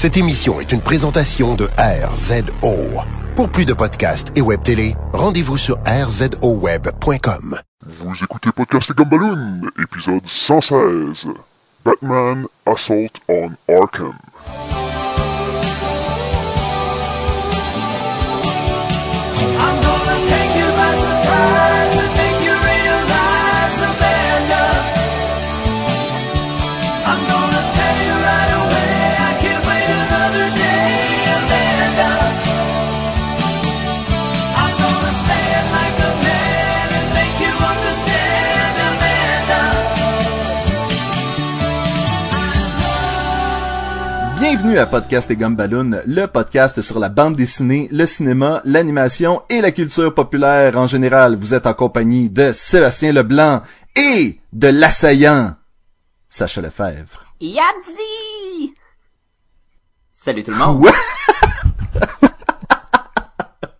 Cette émission est une présentation de RZO. Pour plus de podcasts et web télé, rendez-vous sur rzoweb.com. Vous écoutez Podcast Gumballoon, épisode 116. Batman Assault on Arkham. Bienvenue à Podcast et Gumballoon, le podcast sur la bande dessinée, le cinéma, l'animation et la culture populaire en général. Vous êtes en compagnie de Sébastien Leblanc et de l'assaillant Sacha Lefebvre. Yabzi! Salut tout le monde.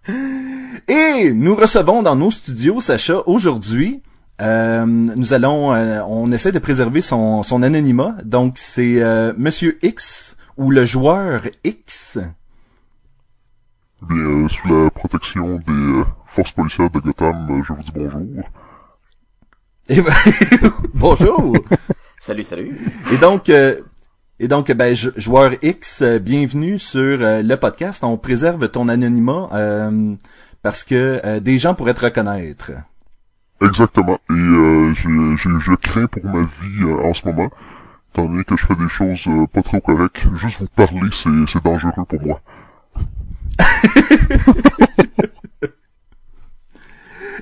Et nous recevons dans nos studios, Sacha, aujourd'hui, euh, nous allons, euh, on essaie de préserver son, son anonymat. Donc c'est euh, Monsieur X ou le joueur X? Bien, euh, sous la protection des euh, forces policières de Gotham, euh, je vous dis bonjour. Et ben, bonjour. Salut, salut. Et donc, euh, et donc, ben, jou- joueur X, euh, bienvenue sur euh, le podcast. On préserve ton anonymat euh, parce que euh, des gens pourraient te reconnaître. Exactement. Et euh, j'ai- j'ai- je crains pour ma vie euh, en ce moment, étant donné que je fais des choses euh, pas trop correctes. Juste vous parler, c'est c'est dangereux pour moi.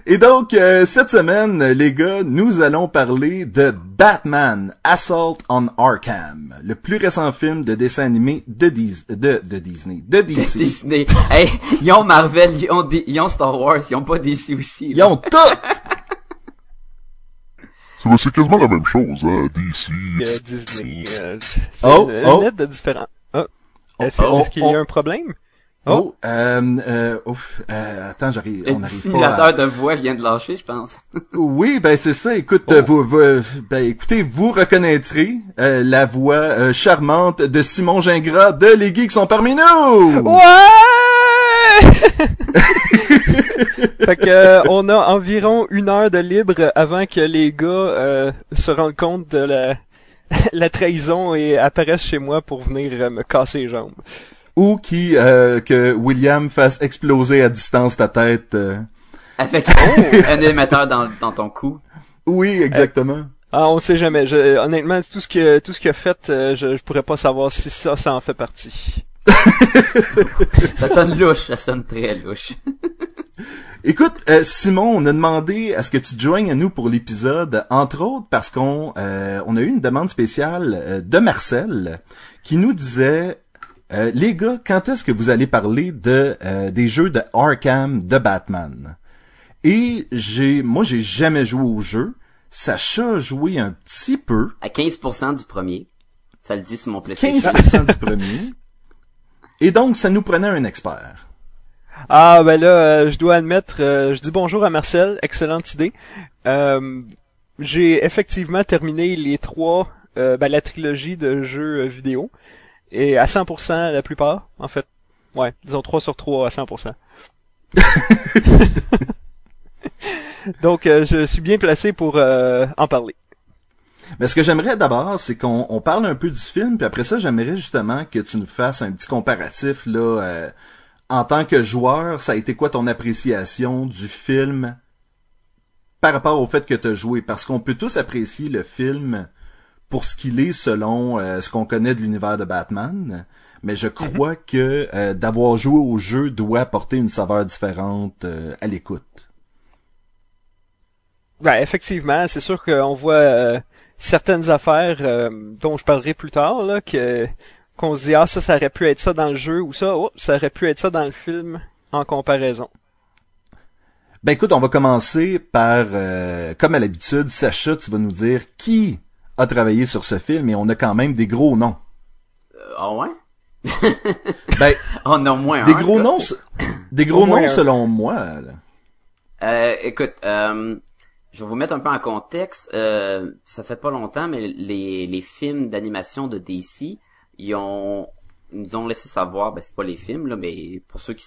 Et donc, euh, cette semaine, les gars, nous allons parler de Batman Assault on Arkham, le plus récent film de dessin animé de, Dis- de, de Disney, de DC. Disney. Hey, ils ont Marvel, ils ont, D- ils ont Star Wars, ils ont pas DC aussi. Ils ont tout! C'est c'est quasiment la même chose, hein, DC. euh, Disney. euh, c'est Oh, une oh. lettre de différent. Oh. Est-ce Oh, est-ce qu'il y a oh. un problème? Oh, euh, euh, ouf, euh, attends, j'arrive, Le on arrive simulateur pas à... de voix vient de lâcher, je pense. Oui, ben c'est ça. Écoute, vous, vous- ben écoutez, vous reconnaîtrez euh, la voix euh, charmante de Simon Gingras de Les Geeks sont parmi nous. Ouais! fait que euh, on a environ une heure de libre avant que les gars euh, se rendent compte de la, la trahison et apparaissent chez moi pour venir euh, me casser les jambes. Ou qui euh, que William fasse exploser à distance ta tête. euh. Avec oh, un émetteur dans, dans ton cou. Oui, exactement. Ah, on sait jamais. Je, honnêtement, tout ce que tout ce qu'il a fait, euh, je, je pourrais pas savoir si ça, ça en fait partie. Ça sonne louche, ça sonne très louche. Écoute, euh, Simon, on a demandé à ce que tu te joignes à nous pour l'épisode, entre autres parce qu'on euh, on a eu une demande spéciale euh, de Marcel qui nous disait euh, les gars, quand est-ce que vous allez parler de euh, des jeux de Arkham de Batman Et j'ai moi j'ai jamais joué au jeu. Sacha a joué un petit peu, À 15% du premier. Ça le dit sur mon PlayStation. 15% du premier. Et donc ça nous prenait un expert. Ah ben là, euh, je dois admettre, euh, je dis bonjour à Marcel, excellente idée. Euh, j'ai effectivement terminé les trois, ben, la trilogie de jeux vidéo, et à 100% la plupart, en fait. Ouais, disons 3 sur 3 à 100%. Donc je suis bien placé pour en parler. Mais ce que j'aimerais d'abord, c'est qu'on on parle un peu du film, puis après ça, j'aimerais justement que tu nous fasses un petit comparatif là. euh, en tant que joueur, ça a été quoi ton appréciation du film par rapport au fait que tu as joué? Parce qu'on peut tous apprécier le film pour ce qu'il est selon euh, ce qu'on connaît de l'univers de Batman, mais je crois que euh, d'avoir joué au jeu doit apporter une saveur différente euh, à l'écoute. Ben, effectivement, c'est sûr qu'on voit certaines affaires dont je parlerai plus tard, là, que qu'on se dit ah ça, ça aurait pu être ça dans le jeu ou ça, oh, ça aurait pu être ça dans le film en comparaison. Ben écoute, on va commencer par, euh, comme à l'habitude, Sacha, tu vas nous dire qui a travaillé sur ce film et on a quand même des gros noms. Euh, Ah ouais? Ben, Oh non, moins des un, gros noms, des Au gros moins noms un. selon moi. là. Euh, écoute, euh, je vais vous mettre un peu en contexte. Euh, ça fait pas longtemps, mais les, les films d'animation de DC, ils ont nous ont laissé savoir, ben c'est pas les films là, mais pour ceux qui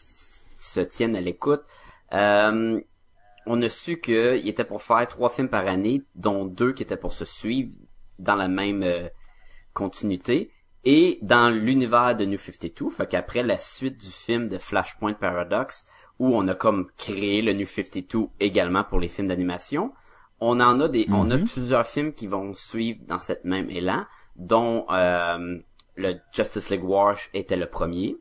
se tiennent à l'écoute, euh, on a su qu'il était pour faire trois films par année, dont deux qui étaient pour se suivre dans la même euh, continuité et dans l'univers de New 52. Fait qu'après la suite du film de Flashpoint Paradox, où on a comme créé le New 52 également pour les films d'animation, on en a des, on a plusieurs films qui vont suivre dans cette même élan, dont euh, le Justice League War était le premier.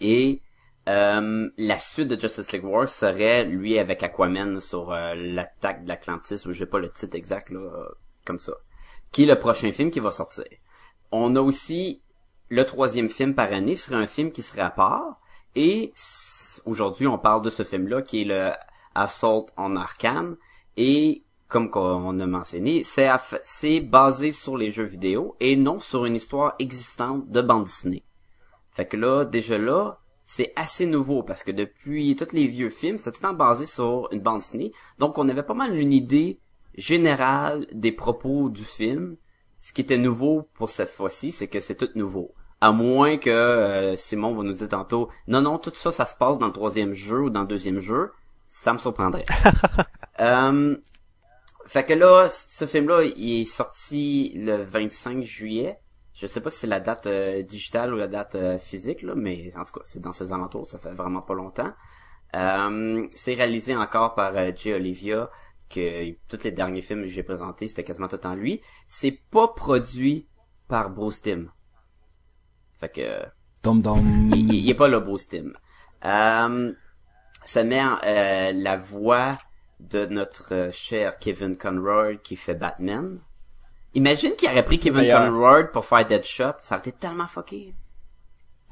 Et euh, la suite de Justice League War serait lui avec Aquaman sur euh, l'attaque de l'Atlantis, ou j'ai pas le titre exact là, euh, comme ça, qui est le prochain film qui va sortir. On a aussi le troisième film par année serait un film qui serait à part. Et aujourd'hui, on parle de ce film-là qui est le Assault on Arkham. Et comme qu'on a mentionné, c'est basé sur les jeux vidéo et non sur une histoire existante de bande dessinée. Fait que là, déjà là, c'est assez nouveau parce que depuis tous les vieux films, c'était tout le temps basé sur une bande dessinée. Donc on avait pas mal une idée générale des propos du film. Ce qui était nouveau pour cette fois-ci, c'est que c'est tout nouveau. À moins que euh, Simon va nous dire tantôt, non, non, tout ça, ça se passe dans le troisième jeu ou dans le deuxième jeu, ça me surprendrait. Euh, fait que là, ce film-là, il est sorti le 25 juillet. Je sais pas si c'est la date euh, digitale ou la date euh, physique, là, mais en tout cas, c'est dans ces alentours, ça fait vraiment pas longtemps. Euh, c'est réalisé encore par euh, Jay Olivia, que tous les derniers films que j'ai présentés, c'était quasiment tout en lui. C'est pas produit par Bruce Timm. Fait que Dom dom. il, il- il est pas le Bruce. Euh, ça met euh, la voix de notre euh, cher Kevin Conroy qui fait Batman. Imagine qu'il aurait pris Kevin. Conroy pour faire Deadshot, ça aurait été tellement fucké.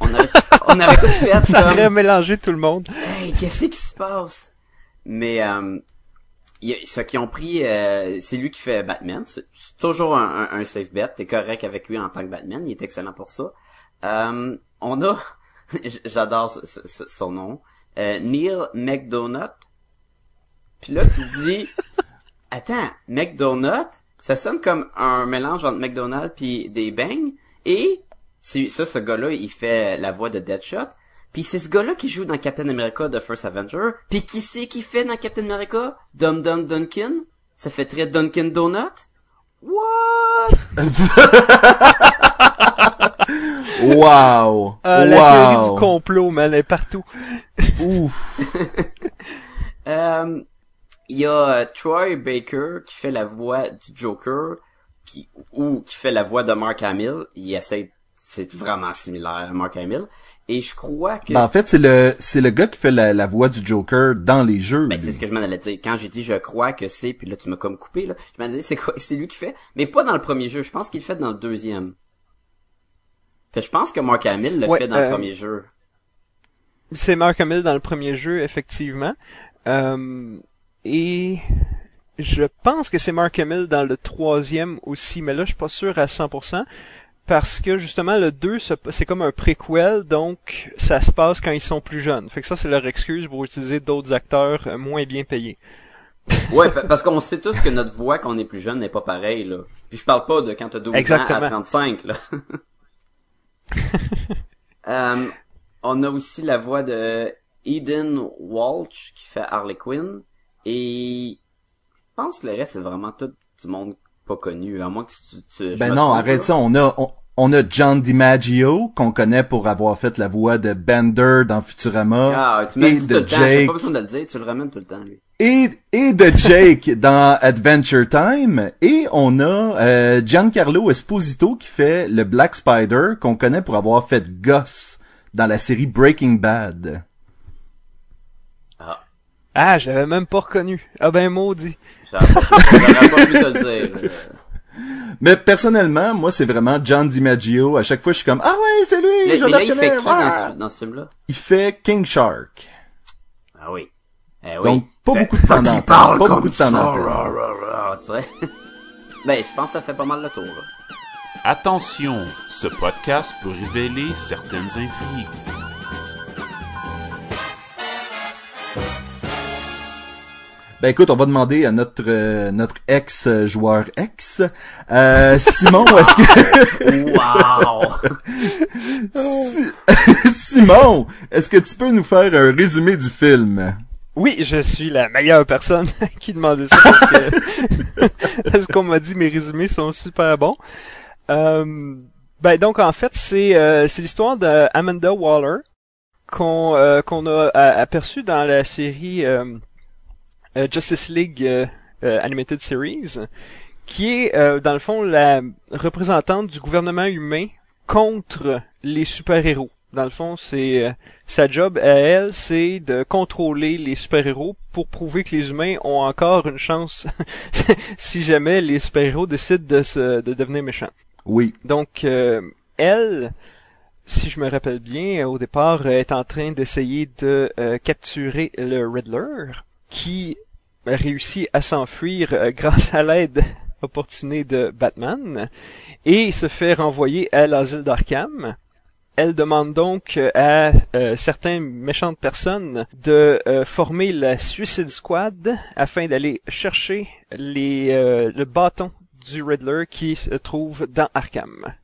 On aurait, on aurait tout fait Ça comme, aurait mélangé tout le monde. hey, qu'est-ce qui se passe? Mais, euh, il y a- ce qu'ils ont pris, euh, c'est lui qui fait Batman. C'est toujours un, un, un safe bet. T'es correct avec lui en tant que Batman. Il est excellent pour ça. Euh, on a, j'adore ce- ce- ce- son nom, euh, Neil McDonough. Puis là, tu te dis, attends, McDonough, ça sonne comme un mélange entre McDonald's puis des bangs. Et c'est ça, ce gars-là, il fait la voix de Deadshot. Puis c'est ce gars-là qui joue dans Captain America The First Avenger. Puis qui c'est qui fait dans Captain America? Dum Dum Duncan. Ça fait très Dunkin Donut. What? Wow! Ah, la théorie wow! du complot, man, elle est partout. Ouf! Euh, Il y a euh, Troy Baker qui fait la voix du Joker, qui ou qui fait la voix de Mark Hamill. Il essaie, c'est vraiment similaire à Mark Hamill. Et je crois que Ben, en fait, c'est le, c'est le gars qui fait la, la voix du Joker dans les jeux. Ben, c'est ce que je m'en allais dire. Quand j'ai dit je crois que c'est, puis là tu m'as comme coupé, là, je m'en dit c'est quoi, c'est lui qui fait, mais pas dans le premier jeu. Je pense qu'il le fait dans le deuxième. Fait, je pense que Mark Hamill le Ouais, fait dans euh, le premier jeu. C'est Mark Hamill dans le premier jeu, effectivement. Euh, et je pense que c'est Mark Hamill dans le troisième aussi, mais là, je suis pas sûr à 100%. Parce que justement le 2 se- c'est comme un préquel donc ça se passe quand ils sont plus jeunes. Fait que ça c'est leur excuse pour utiliser d'autres acteurs euh, moins bien payés. Ouais, pa- parce qu'on sait tous que notre voix quand on est plus jeune n'est pas pareille, là. Puis je parle pas de quand t'as 12 ans Exactement. à 35, là. Euh, on a aussi la voix de Eden Walsh qui fait Harley Quinn. Et je pense que le reste c'est vraiment tout du monde pas connu, à moins que tu... tu Ben non, arrête ça. On a, on, on a John DiMaggio, qu'on connaît pour avoir fait la voix de Bender dans Futurama. Ah, tu m'as et dit tout de le temps, j'ai Jake. pas besoin de le dire, tu le ramènes tout le temps, lui. et, et de Jake dans Adventure Time. Et on a euh, Giancarlo Esposito qui fait le Black Spider, qu'on connaît pour avoir fait Gus dans la série Breaking Bad. Ah, je l'avais même pas reconnu. Ah ben maudit. j'aurais pas, j'aurais pas pu te le dire. Mais personnellement, moi, c'est vraiment John DiMaggio. À chaque fois, je suis comme, ah ouais, c'est lui, Là, je mais le là, il fait qui dans Ah! ce, dans ce film-là? Il fait King Shark. Ah oui. Eh oui. Donc, pas Fait- beaucoup de temps d'antenne. Pas beaucoup de temps d'antenne. Ben, je pense que ça fait pas mal le tour, là. Attention, ce podcast peut révéler certaines intrigues. Ben écoute, on va demander à notre euh, notre ex joueur ex euh, Simon, est-ce que Wow! Si- Simon, est-ce que tu peux nous faire un résumé du film? Oui, je suis la meilleure personne qui demandait ça parce que parce qu'on m'a dit mes résumés sont super bons. Euh, ben donc en fait c'est euh, c'est l'histoire d'Amanda Waller qu'on euh, qu'on a a- aperçu dans la série euh, Justice League euh, euh, Animated Series qui est euh, dans le fond la représentante du gouvernement humain contre les super-héros. Dans le fond, c'est euh, sa job à elle, c'est de contrôler les super-héros pour prouver que les humains ont encore une chance si jamais les super-héros décident de se de devenir méchants. Oui. Donc euh, elle, si je me rappelle bien, au départ euh, est en train d'essayer de euh, capturer le Riddler qui réussit à s'enfuir euh, grâce à l'aide opportunée de Batman et se fait renvoyer à l'asile d'Arkham. Elle demande donc euh, à euh, certaines méchantes personnes de former la Suicide Squad afin d'aller chercher les, euh, le bâton du Riddler qui se trouve dans Arkham.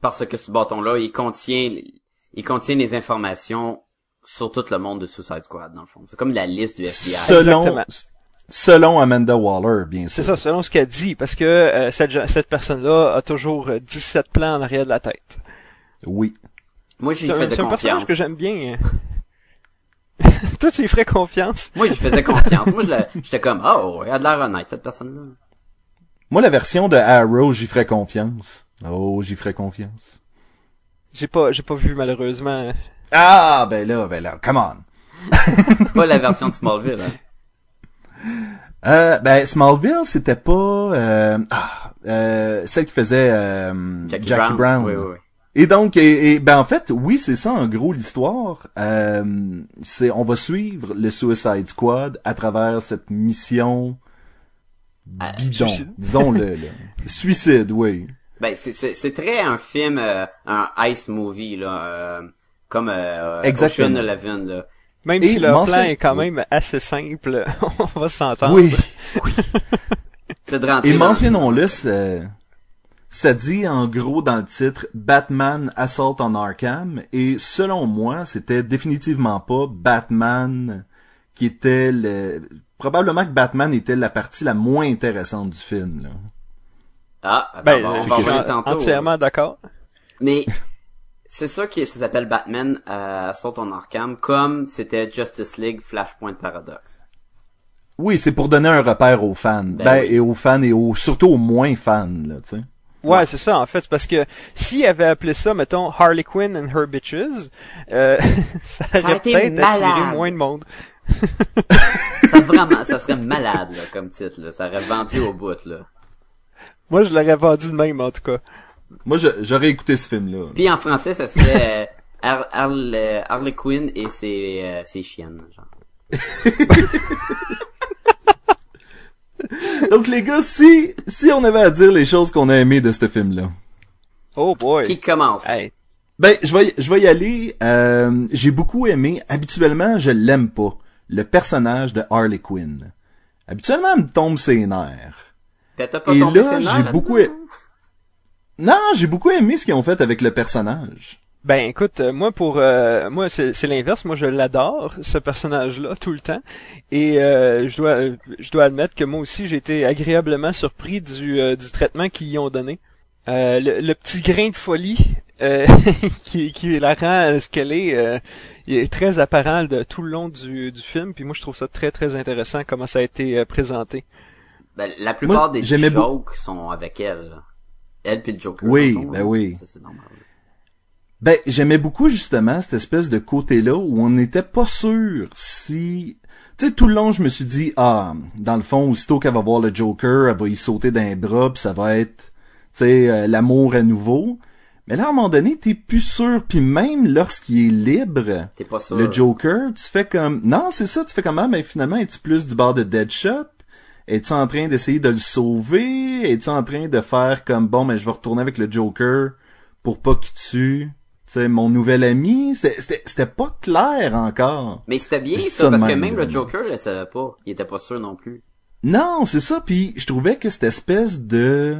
Parce que ce bâton-là, il contient, il contient les informations sur tout le monde de Suicide Squad, dans le fond. C'est comme la liste du FBI. Selon Exactement. selon Amanda Waller, bien sûr. C'est ça, selon ce qu'elle dit, parce que euh, cette, cette personne-là a toujours euh, 17 plans en arrière de la tête. Oui. Moi, j'y faisais c'est un personnage confiance. que j'aime bien. Toi, tu lui ferais confiance? Moi, j'y faisais confiance. Moi, je la- j'étais comme, oh, elle a de l'air honnête, cette personne-là. Moi, la version de Arrow, j'y ferais confiance. Oh, j'y ferais confiance. J'ai pas, j'ai pas vu malheureusement. Ah, ben là, ben là, come on. Pas la version de Smallville, hein. Euh, ben, Smallville, c'était pas euh, ah, euh, celle qui faisait euh, Jackie, Brown. Oui, oui, oui. Et donc, et, et, ben en fait, oui, c'est ça en gros l'histoire. Euh, c'est, on va suivre le Suicide Squad à travers cette mission Ah, bidon, disons-le. là. Suicide, oui. Ben, c'est, c'est, c'est très un film, euh, un ice movie, là, euh, comme euh, Exactement. Ocean Eleven, là. Même Et si leur mention- plan est quand même assez simple, on va s'entendre. Oui. C'est de rentrer Et mentionnons-le, ça, ça dit en gros dans le titre Batman Assault on Arkham et selon moi, c'était définitivement pas Batman qui était le probablement que Batman était la partie la moins intéressante du film là. Ah, attends, Ben, on va je suis entièrement d'accord. Mais c'est ça qui ça s'appelle Batman euh, Assault on Arkham, comme c'était Justice League Flashpoint Paradox. Oui, c'est pour donner un repère aux fans. Ben, Ben oui. et aux fans et aux surtout aux moins fans là, tu sais. Ouais, c'est ça en fait, c'est parce que s'il avait appelé ça, mettons, Harley Quinn and Her Bitches, euh, ça aurait aurait été peut-être attiré malade. moins de monde. Ça, vraiment, ça serait malade là, comme titre. Là. Ça aurait vendu au bout. Là. Moi, je l'aurais vendu de même en tout cas. Moi j'aurais écouté ce film là. Puis en français, ça serait euh, Har- Har- euh, Harley Quinn et ses, euh, ses chiennes. Genre. Donc les gars, si si on avait à dire les choses qu'on a aimées de ce film là. Oh boy. Qui commence? Hey. Ben, je vais, y- je vais y aller. Euh, j'ai beaucoup aimé. Habituellement, je l'aime pas. Le personnage de Harley Quinn. Habituellement, elle me tombe ses nerfs. Pas Et tombé là, j'ai beaucoup. Non, j'ai beaucoup aimé ce qu'ils ont fait avec le personnage. Ben écoute, euh, moi pour euh, moi c'est c'est l'inverse. Moi je l'adore ce personnage-là tout le temps et euh, je dois je dois admettre que moi aussi j'ai été agréablement surpris du euh, du traitement qu'ils y ont donné. Euh, le, le petit grain de folie euh, qui qui la rend ce qu'elle est, euh, il est très apparent de tout le long du du film. Puis moi je trouve ça très très intéressant comment ça a été présenté. Ben, la plupart Moi, des jokes sont avec elle. Elle puis le Joker. Oui, fond, ben oui. Ça, c'est normal. Ben, j'aimais beaucoup justement cette espèce de côté-là où on n'était pas sûr si... Tu sais, tout le long, je me suis dit, ah, dans le fond, aussitôt qu'elle va voir le Joker, elle va y sauter d'un bras, puis ça va être, tu sais, euh, l'amour à nouveau. Mais là, à un moment donné, t'es plus sûr, puis même lorsqu'il est libre, T'es pas sûr. le Joker, tu fais comme... Non, c'est ça, tu fais comment? Mais finalement, es-tu plus du bord de Deadshot? Es-tu en train d'essayer de le sauver? Es-tu en train de faire comme, bon, mais je vais retourner avec le Joker pour pas qu'il tue? sais, mon nouvel ami, c'était pas clair encore. Mais c'était bien ça, parce que même, le Joker le savait pas. Il était pas sûr non plus. Non, c'est ça. Puis je trouvais que cette espèce de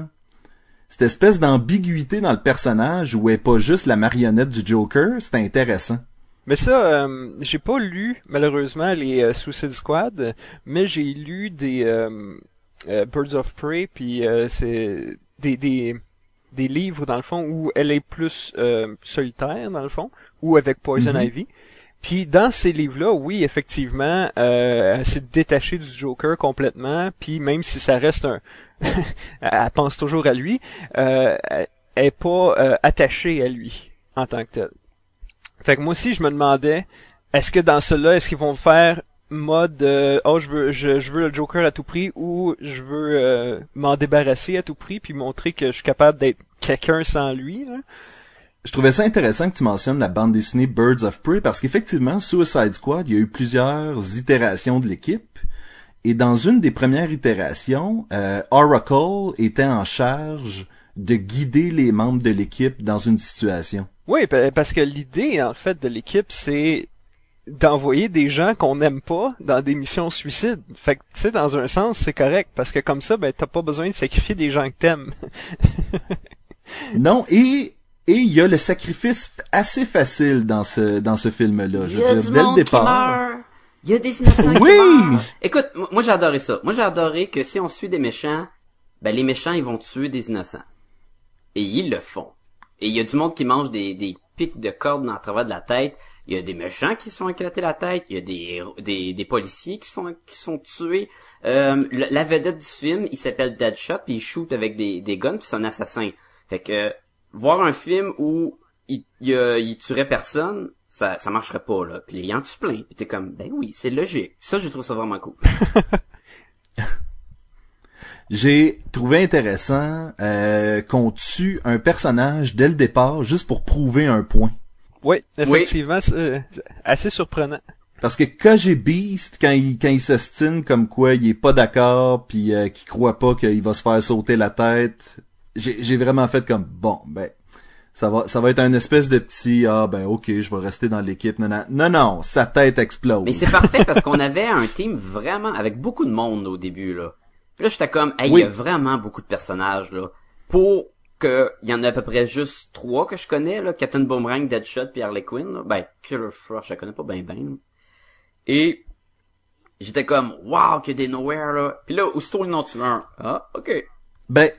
cette espèce d'ambiguïté dans le personnage où elle est pas juste la marionnette du Joker, c'était intéressant. Mais ça, euh, j'ai pas lu malheureusement les euh, Suicide Squad, mais j'ai lu des euh, euh, Birds of Prey, puis euh, c'est des, des des livres dans le fond où elle est plus euh, solitaire dans le fond, ou avec Poison Mhm. Ivy. Puis dans ces livres-là, oui, effectivement, euh, elle s'est détachée du Joker complètement. Puis même si ça reste un, elle pense toujours à lui, euh, elle est pas euh, attachée à lui en tant que tel. Fait que moi aussi, je me demandais, est-ce que dans cela, est-ce qu'ils vont faire mode, euh, oh, je veux, je, veux le Joker à tout prix, ou je veux euh, m'en débarrasser à tout prix, puis montrer que je suis capable d'être quelqu'un sans lui. Je trouvais ça intéressant que tu mentionnes la bande dessinée Birds of Prey parce qu'effectivement, Suicide Squad, il y a eu plusieurs itérations de l'équipe. Et dans une des premières itérations, euh, Oracle était en charge de guider les membres de l'équipe dans une situation. Oui, pa- parce que l'idée, en fait, de l'équipe, c'est d'envoyer des gens qu'on n'aime pas dans des missions suicides. Fait que, tu sais, dans un sens, c'est correct, parce que comme ça, ben, t'as pas besoin de sacrifier des gens que t'aimes. Non, et et il y a le sacrifice assez facile dans ce dans ce film-là. Je Il y a veux du dire, dès le monde qui départ. meurt. Il y a des innocents Oui! qui meurent. Écoute, moi j'ai adoré ça. Moi j'ai adoré que si on suit des méchants, ben les méchants ils vont tuer des innocents. Et ils le font. Et il y a du monde qui mange des, des pics de cordes dans le travers de la tête. Il y a des méchants qui se sont éclatés la tête. Il y a des, des, des policiers qui sont, qui sont tués. Euh, la vedette du film, il s'appelle Deadshot, puis il shoot avec des, des guns, puis c'est un assassin. Fait que, voir un film où il, il, tuerait personne, ça, ça marcherait pas, là. Puis il en tue plein. Puis t'es comme, ben oui, c'est logique. Ça, je trouve ça vraiment cool. J'ai trouvé intéressant euh, qu'on tue un personnage dès le départ juste pour prouver un point. Oui, effectivement, c'est euh, c'est assez surprenant. Parce que KG Beast, quand il, quand il s'ostine comme quoi il est pas d'accord puis euh, qu'il croit pas qu'il va se faire sauter la tête, j'ai j'ai vraiment fait comme bon ben ça va ça va être un espèce de petit ah ben ok je vais rester dans l'équipe non non non non sa tête explose. Mais c'est parfait parce qu'on avait un team vraiment avec beaucoup de monde au début là. Puis là j'étais comme hey, il Oui. y a vraiment beaucoup de personnages là pour que il y en a à peu près juste trois que je connais là, Captain Boomerang, Deadshot puis Harley Quinn là. Ben Killer Frost, je la connais pas bien bien. là. Et j'étais comme wow, qu'il y a des nowhere là. Puis là aussitôt en tuent un. Ah, OK. Ben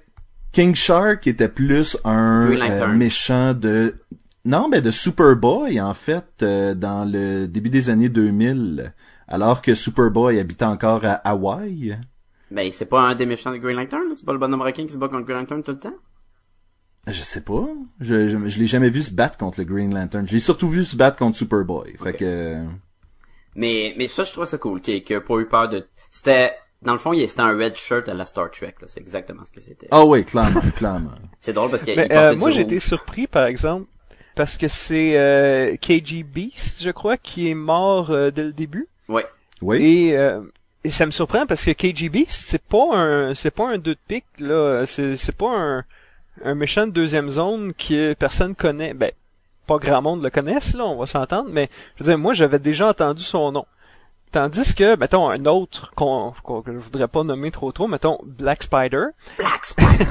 King Shark était plus un euh, méchant de non ben de Superboy en fait euh, dans le début des années 2000 alors que Superboy habitait encore à Hawaï. Ben c'est pas un des méchants de Green Lantern, là? c'est pas le bonhomme requin qui se bat contre Green Lantern tout le temps? Je sais pas. Je, je, je l'ai jamais vu se battre contre le Green Lantern. Je l'ai surtout vu se battre contre Superboy. Fait que... Mais, mais ça, je trouve ça cool, qu'il a pas eu peur de... C'était... Dans le fond, il- c'était un red shirt à la Star Trek, là. C'est exactement ce que c'était. Ah oui, clairement, clairement. C'est drôle parce qu'il Mais, il portait euh, moi, été surpris, par exemple, parce que c'est euh, KG Beast, je crois, qui est mort euh, dès le début. Ouais. Oui. Et, euh, et ça me surprend parce que KG Beast, c'est pas un, c'est pas un deux de pique là. C'est, c'est pas un, un méchant de deuxième zone que personne connaît. Ben, pas grand monde le connaisse là, on va s'entendre. Mais je veux dire, moi, j'avais déjà entendu son nom. Tandis que, mettons, un autre qu'on, qu'on- que je voudrais pas nommer trop trop, mettons Black Spider, Black Spider!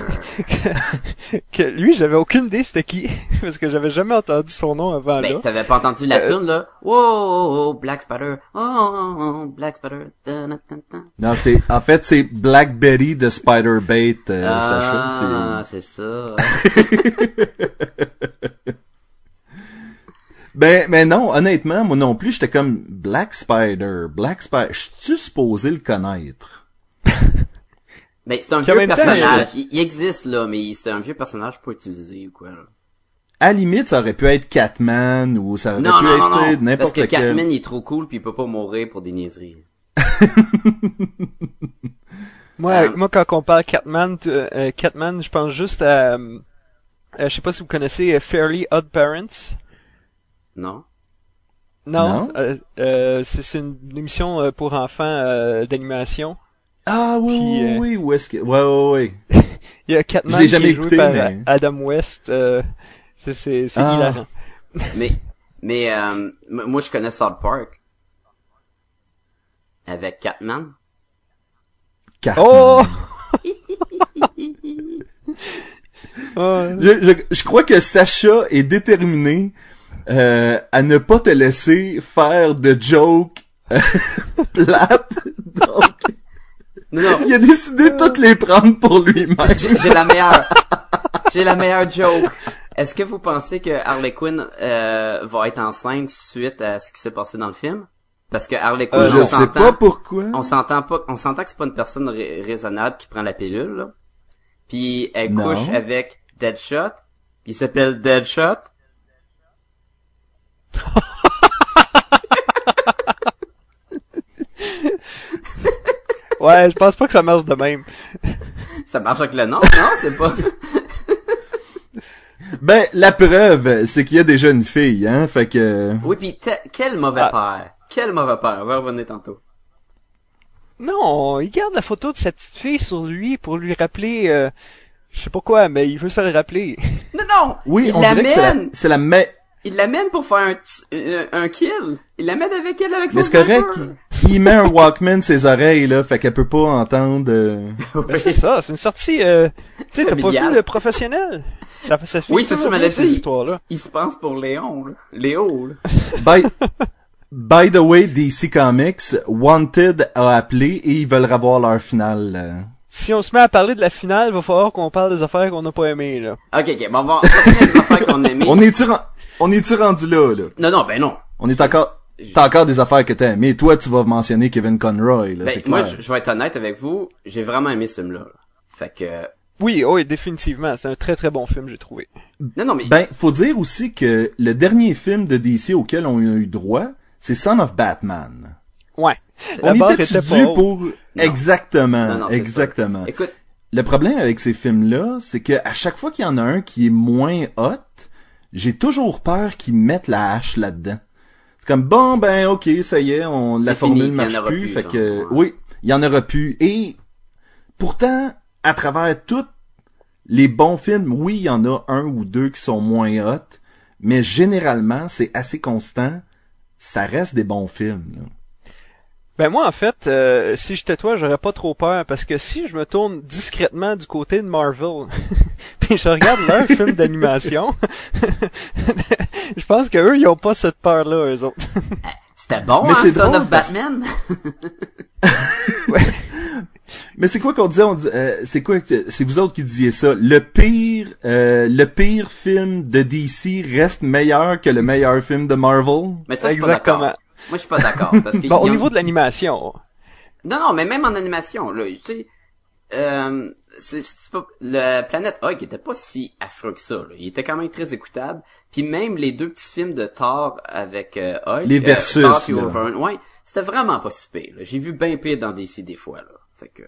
que lui, j'avais aucune idée c'était qui, parce que j'avais jamais entendu son nom avant là. ben, t'avais pas entendu la Euh, tune là? Wow, oh, oh, Black Spider! Oh, oh, oh, Black Spider! Dun, dun, dun, dun. Non, c'est, en fait, c'est Black Betty de Spider-Bait, euh, Ah, Sacha. C'est- c'est ça. Ben, mais non, honnêtement, moi non plus, j'étais comme Black Spider, Black Spider. Je suis supposé le connaître? Ben, c'est un vieux temps, personnage. Il, il existe là, mais c'est un vieux personnage pas utilisé ou quoi là. À la limite, ça aurait pu être Catman ou ça aurait Non, pu non, être tu sais, non. n'importe Parce que lequel. Catman, il est trop cool puis il peut pas mourir pour des niaiseries. Moi, Euh, moi, quand on parle Catman, euh, Catman, je pense juste à, euh, euh, je sais pas si vous connaissez euh, Fairly Odd Parents. Non? Non, Non? euh, euh, c'est c'est une, une émission euh, pour enfants euh, d'animation. Ah oui, Puis, oui, euh, oui, où est-ce que... Ouais, ouais, ouais. Il y a Catman Je l'ai qui jamais est joué écouté, par mais- Adam West. euh, c'est c'est c'est Ah. hilarant. Mais, mais, euh, moi, je connais South Park. Avec Catman. Cartman. Oh! Oh, Je, je, je crois que Sacha est déterminé euh, à ne pas te laisser faire de jokes euh, plates. Donc, Non, non, il a décidé de toutes les prendre pour lui-même. j'ai la meilleure. J'ai la meilleure joke. Est-ce que vous pensez que Harley Quinn euh, va être enceinte suite à ce qui s'est passé dans le film? Parce que Harley Quinn, Euh, je on sais s'entend, pas pourquoi. on s'entend pas, on s'entend que c'est pas une personne rai- raisonnable qui prend la pilule. Là. Puis elle Non. couche avec Deadshot. Puis il s'appelle Deadshot. Ouais, je pense pas que ça marche de même. Ça marche avec le nom, non? C'est pas. Ben, la preuve, c'est qu'il y a déjà une fille, hein, fait que... Oui, puis quel mauvais Ah. père. Quel mauvais père. On va revenir tantôt. Non, il garde la photo de sa petite fille sur lui pour lui rappeler, euh, je sais pas quoi, mais il veut se le rappeler. Non, non! Oui, il on dirait que c'est la, c'est la me- Il l'amène pour faire un, tu- un, un kill. Il l'amène avec elle, avec son Mais c'est correct, il, il met un Walkman ses oreilles, là, fait qu'elle peut pas entendre... euh, Ben, c'est ça, c'est une sortie, euh, tu sais, t'as pas vu le professionnel? Ça, ça finit Oui, c'est ça, mais là, il- histoires-là. Il se pense pour Léon, là. Léo, là. By, by the way, DC Comics, Wanted a appelé et ils veulent revoir leur finale. euh. Si on se met à parler de la finale, va falloir qu'on parle des affaires qu'on n'a pas aimées, là. Ok, ok, bon, on va finir les affaires qu'on aimait. On est-tu on est-tu rendu là, là? Non, non, ben non. On est encore... T'as encore des affaires que t'as aimées. Toi, tu vas mentionner Kevin Conroy, là, Ben, moi, je, vais être honnête avec vous. J'ai vraiment aimé ce film-là. là. Fait que... Oui, oui, définitivement, c'est un très très bon film, j'ai trouvé. Non, non, mais... Ben, faut dire aussi que le dernier film de DC auquel on a eu droit, c'est Son of Batman. Ouais. On barre était était dû pour... Exactement, Non, non, c'est exactement. Écoute, Le problème avec ces films-là, c'est que à chaque fois qu'il y en a un qui est moins hot, j'ai toujours peur qu'ils mettent la hache là-dedans. C'est comme bon ben ok ça y est, on la fini, formule en marche plus, plus, fait genre, que ouais. oui, il y en aura plus. Et pourtant, à travers tous les bons films, oui, il y en a un ou deux qui sont moins hot, mais généralement c'est assez constant. Ça reste des bons films. là. Ben moi en fait, euh, si j'étais toi, j'aurais pas trop peur parce que si je me tourne discrètement du côté de Marvel, puis je regarde leur film d'animation, je pense que eux ils ont pas cette peur là eux autres. c'était bon, Mais hein, c'est Son drôle of parce- Batman? Mais c'est quoi qu'on disait on dit, euh, C'est quoi que- C'est vous autres qui disiez ça? Le pire, euh, le pire film de DC reste meilleur que le meilleur film de Marvel? Mais ça, je suis pas Exactement. Moi, je suis pas d'accord. Parce que Bon, au ont- niveau de l'animation, Non, non, mais même en animation, là, tu sais, euh, c'est, c'est pas, le Planète Hulk était pas si affreux que ça, là. Il était quand même très écoutable. Puis même les deux petits films de Thor avec euh, Hulk, Les euh, versus, Thor. Wolverine, ouais, c'était vraiment pas si pire, là. J'ai vu bien pire dans DC des fois, là. Fait que,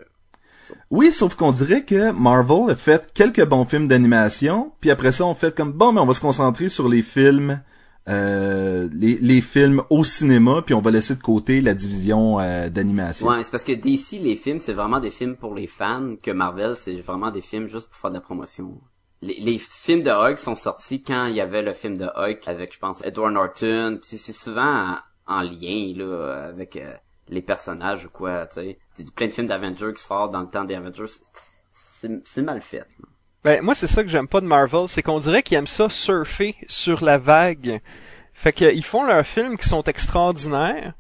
Oui, sauf qu'on dirait que Marvel a fait quelques bons films d'animation, puis après ça on fait comme bon, mais on va se concentrer sur les films, euh, les, les films au cinéma, puis on va laisser de côté la division euh, d'animation. ouais, c'est parce que DC, les films, c'est vraiment des films pour les fans, que Marvel, c'est vraiment des films juste pour faire de la promotion. Les, les films de Hulk sont sortis quand il y avait le film de Hulk avec, je pense, Edward Norton. Puis c'est souvent en, en lien là avec euh, les personnages ou quoi, tu sais. Plein de films d'Avengers qui sortent dans le temps des Avengers. C'est mal fait. là. Ben moi c'est ça que j'aime pas de Marvel, c'est qu'on dirait qu'ils aiment ça surfer sur la vague. Fait que ils font leurs films qui sont extraordinaires.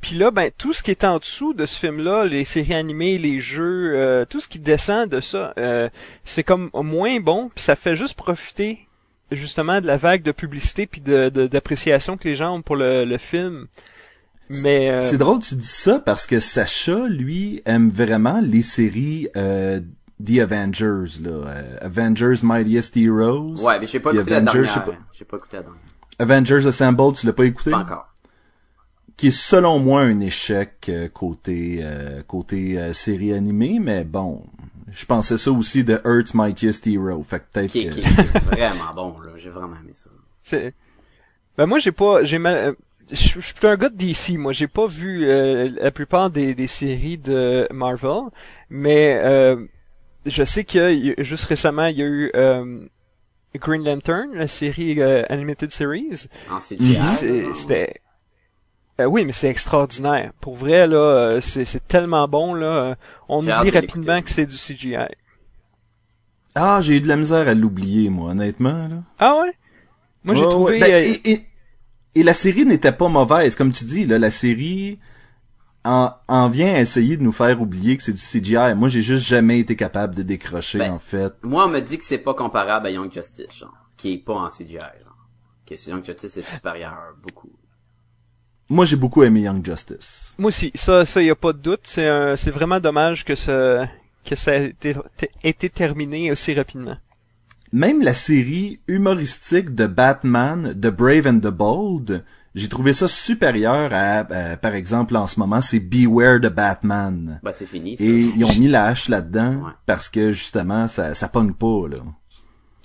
Puis là, ben tout ce qui est en dessous de ce film-là, les séries animées, les jeux, euh, tout ce qui descend de ça, euh, c'est comme moins bon. Puis ça fait juste profiter justement de la vague de publicité puis de de- d'appréciation que les gens ont pour le, le film. Mais euh, C'est drôle tu dis ça parce que Sacha, lui, aime vraiment les séries euh, The Avengers, là. euh, Avengers Mightiest Heroes. Ouais, mais j'ai pas écouté la dernière. pas. J'ai pas écouté la dernière. Avengers Assembled, tu l'as pas écouté? Pas encore. Qui est selon moi un échec euh, côté euh, côté euh, série animée, mais bon, je pensais ça aussi de Earth's Mightiest Hero. Fait que peut-être Qui, qui est- qui est vraiment bon, là. J'ai vraiment aimé ça. C'est. Ben moi j'ai pas j'ai ma- euh, je je suis plutôt un gars de DC moi j'ai pas vu euh, la plupart des, des séries de Marvel mais euh, je sais que y a- juste récemment il y a eu euh, Green Lantern, la série euh, Animated Series. En CGI. C'est- là. C'était... Euh, oui, mais c'est extraordinaire. Pour vrai, là, euh, c'est c'est tellement bon, là. euh, On oublie de rapidement que c'est du CGI. Ah, j'ai eu de la misère à l'oublier, moi, honnêtement. Là. Ah ouais? Moi, j'ai trouvé... ouais. Ben, euh, et, et- et la série n'était pas mauvaise, comme tu dis. Là, la série en, en vient à essayer de nous faire oublier que c'est du CGI. Moi, j'ai juste jamais été capable de décrocher, Ben, en fait. Moi, on me dit que c'est pas comparable à Young Justice, genre, qui est pas en CGI, genre. Que Young Justice est supérieur, beaucoup. Moi, j'ai beaucoup aimé Young Justice. Moi aussi, ça, ça y a pas de doute. C'est un- c'est vraiment dommage que ça, que ça ait été, été terminé aussi rapidement. Même la série humoristique de Batman, The Brave and the Bold, j'ai trouvé ça supérieur à, euh, par exemple, en ce moment, c'est Beware the Batman. Ben, c'est fini, ça. Et ils ont mis la hache là-dedans Ouais. parce que justement, ça, ça pogne pas, là.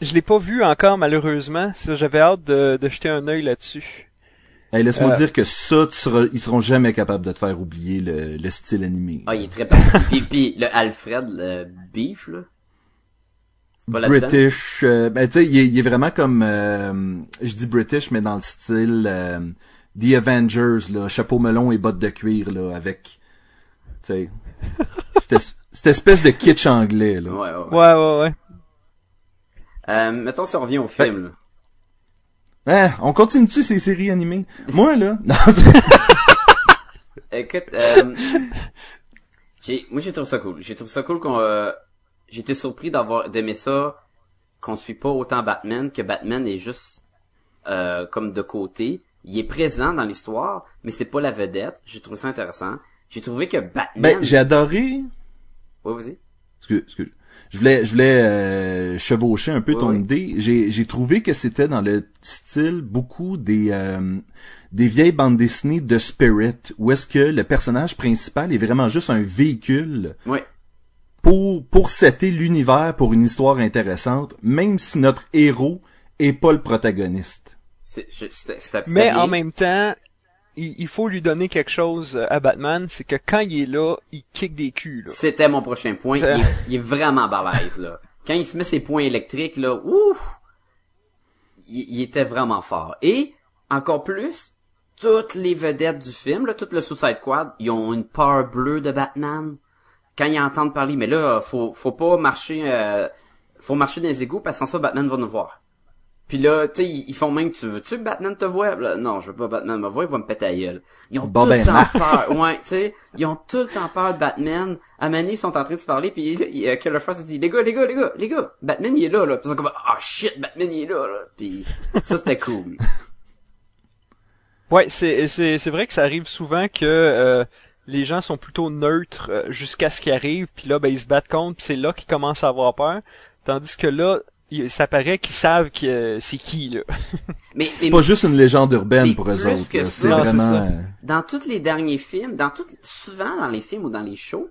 Je l'ai pas vu encore malheureusement. Ça, J'avais hâte de, de jeter un œil là-dessus. Hey, laisse-moi Euh. dire que ça, tu seras, ils seront jamais capables de te faire oublier le, le style animé. Ah, il est très particulier. puis, puis le Alfred, le Beef, là. British, euh, ben tu sais, il est, il est vraiment comme, euh, je dis British, mais dans le style euh, The Avengers, là, chapeau melon et bottes de cuir, là, avec, tu sais, cette, cette espèce de kitsch anglais, là. Ouais, ouais, ouais. Ouais, ouais, ouais. Euh, mettons si on revient au film, là. Hein, on continue-tu ces séries animées? Moi, là, non, Écoute, euh, j'ai, moi j'ai trouvé ça cool. J'ai trouvé ça cool qu'on, euh, j'étais surpris d'avoir, d'aimer ça, qu'on suit pas autant Batman, que Batman est juste, euh, comme de côté. Il est présent dans l'histoire, mais c'est pas la vedette. J'ai trouvé ça intéressant. J'ai trouvé que Batman... ben, j'ai adoré, Ouais, vas-y. excuse, excuse. Je voulais, je voulais euh, chevaucher un peu Oui, ton oui. idée. J'ai, j'ai trouvé que c'était dans le style beaucoup des euh, des vieilles bandes dessinées de Spirit, où est-ce que le personnage principal est vraiment juste un véhicule Ouais. Pour pour setter l'univers pour une histoire intéressante, même si notre héros est pas le protagoniste. C'est, je- c'était Mais en même temps, il, il faut lui donner quelque chose euh, à Batman, c'est que quand il est là, il kick des culs. Là. C'était mon prochain point. Il Ça- est, il est vraiment balèze, là. Quand il se met ses points électriques, là, ouf! Il, il était vraiment fort. Et, encore plus, toutes les vedettes du film, là, tout le Suicide Squad, ils ont une peur bleue de Batman. Quand ils entendent parler, mais là, faut, faut pas marcher, euh, faut marcher dans les égouts, parce que sans ça, Batman va nous voir. Puis là, tu sais, ils font même, tu veux-tu que Batman te voie? Là, non, je veux pas Batman me voir, il va me péter la gueule. Ils ont Bon, tout ben, le temps marche. peur. Ouais, tu sais, ils ont tout le temps peur de Batman. À Mané, ils sont en train de se parler, puis il- euh, Killer Frost dit, les gars, les gars, les gars, les gars, Batman, il est là, là. Puis ils sont comme, ah shit, Batman, il est là, là. Puis ça, c'était cool. Ouais, c'est c'est c'est vrai que ça arrive souvent que euh, les gens sont plutôt neutres euh, jusqu'à ce qui arrive, puis là ben ils se battent contre, puis c'est là qu'ils commencent à avoir peur, tandis que là il- ça paraît qu'ils savent que euh, c'est qui là. Mais, C'est mais pas juste une légende urbaine pour eux autres. C'est vraiment. euh, dans tous les derniers films, dans tout, souvent dans les films ou dans les shows,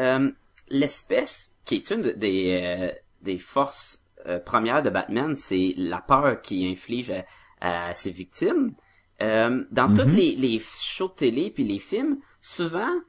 euh, l'espèce qui est une des euh, des forces euh, premières de Batman, c'est la peur qu'il inflige à, à ses victimes. Euh, dans tous les, les shows de télé puis les films, souvent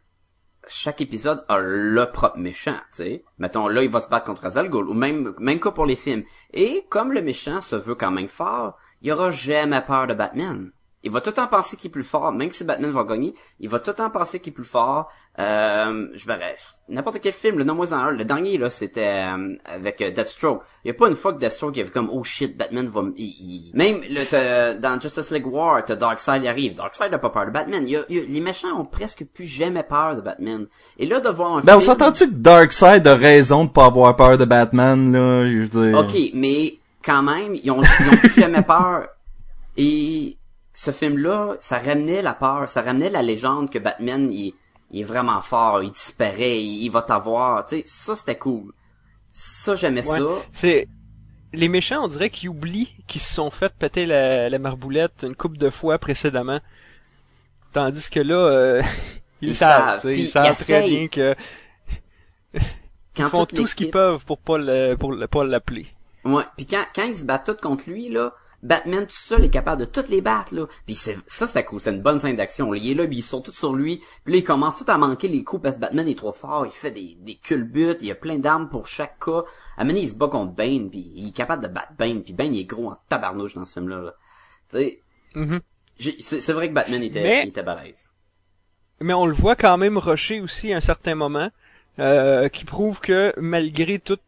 chaque épisode a le propre méchant, tu sais. Mettons, là, il va se battre contre Azal Ghul, ou même, même cas pour les films. Et comme le méchant se veut quand même fort, il aura jamais peur de Batman. Il va tout le temps penser qu'il est plus fort, même si Batman va gagner, il va tout le temps penser qu'il est plus fort. Euh, je bref, n'importe quel film, le nom-moi en un. Le dernier, là, c'était euh, avec euh, Deathstroke. Il y a pas une fois que Deathstroke, il avait comme, oh shit, Batman va... il- il- Même le, dans Justice League War, t'as Darkseid il arrive. Darkseid n'a pas peur de Batman. Il il les méchants ont presque plus jamais peur de Batman. Et là, de voir un Ben, on film... s'entend-tu que Darkseid a raison de pas avoir peur de Batman, là? Je veux dire. Ok, mais quand même, ils ont, ils ont plus jamais peur. Et ce film-là, ça ramenait la peur, ça ramenait la légende que Batman, il, il est vraiment fort, il disparaît, il, il va t'avoir. Tu sais, ça c'était cool. Ça j'aimais Ouais. ça. C'est les méchants, on dirait qu'ils oublient qu'ils se sont fait péter la, la marboulette une couple de fois précédemment. Tandis que là, euh, ils, Ils savent, ils savent très bien que Quand ils font tout ce qu'ils peuvent pour pas le, pour le- pas l'appeler. Ouais. Puis quand, quand ils se battent tous contre lui, là, Batman tout seul est capable de toutes les battre là. Puis c'est ça cool, c'est une bonne scène d'action. Il est là, puis ils sont tous sur lui. Puis là il commence tout à manquer les coups parce que Batman est trop fort, il fait des des culbutes, il y a plein d'armes pour chaque cas. À un moment donné, il se bat contre Bane, puis il est capable de battre Bane, puis Bane il est gros en tabarnouche dans ce film là. Tu sais, Mhm. j'ai- c'est c'est vrai que Batman était Mais- il était balèze. Mais on le voit quand même rusher aussi à un certain moment, euh, qui prouve que malgré toute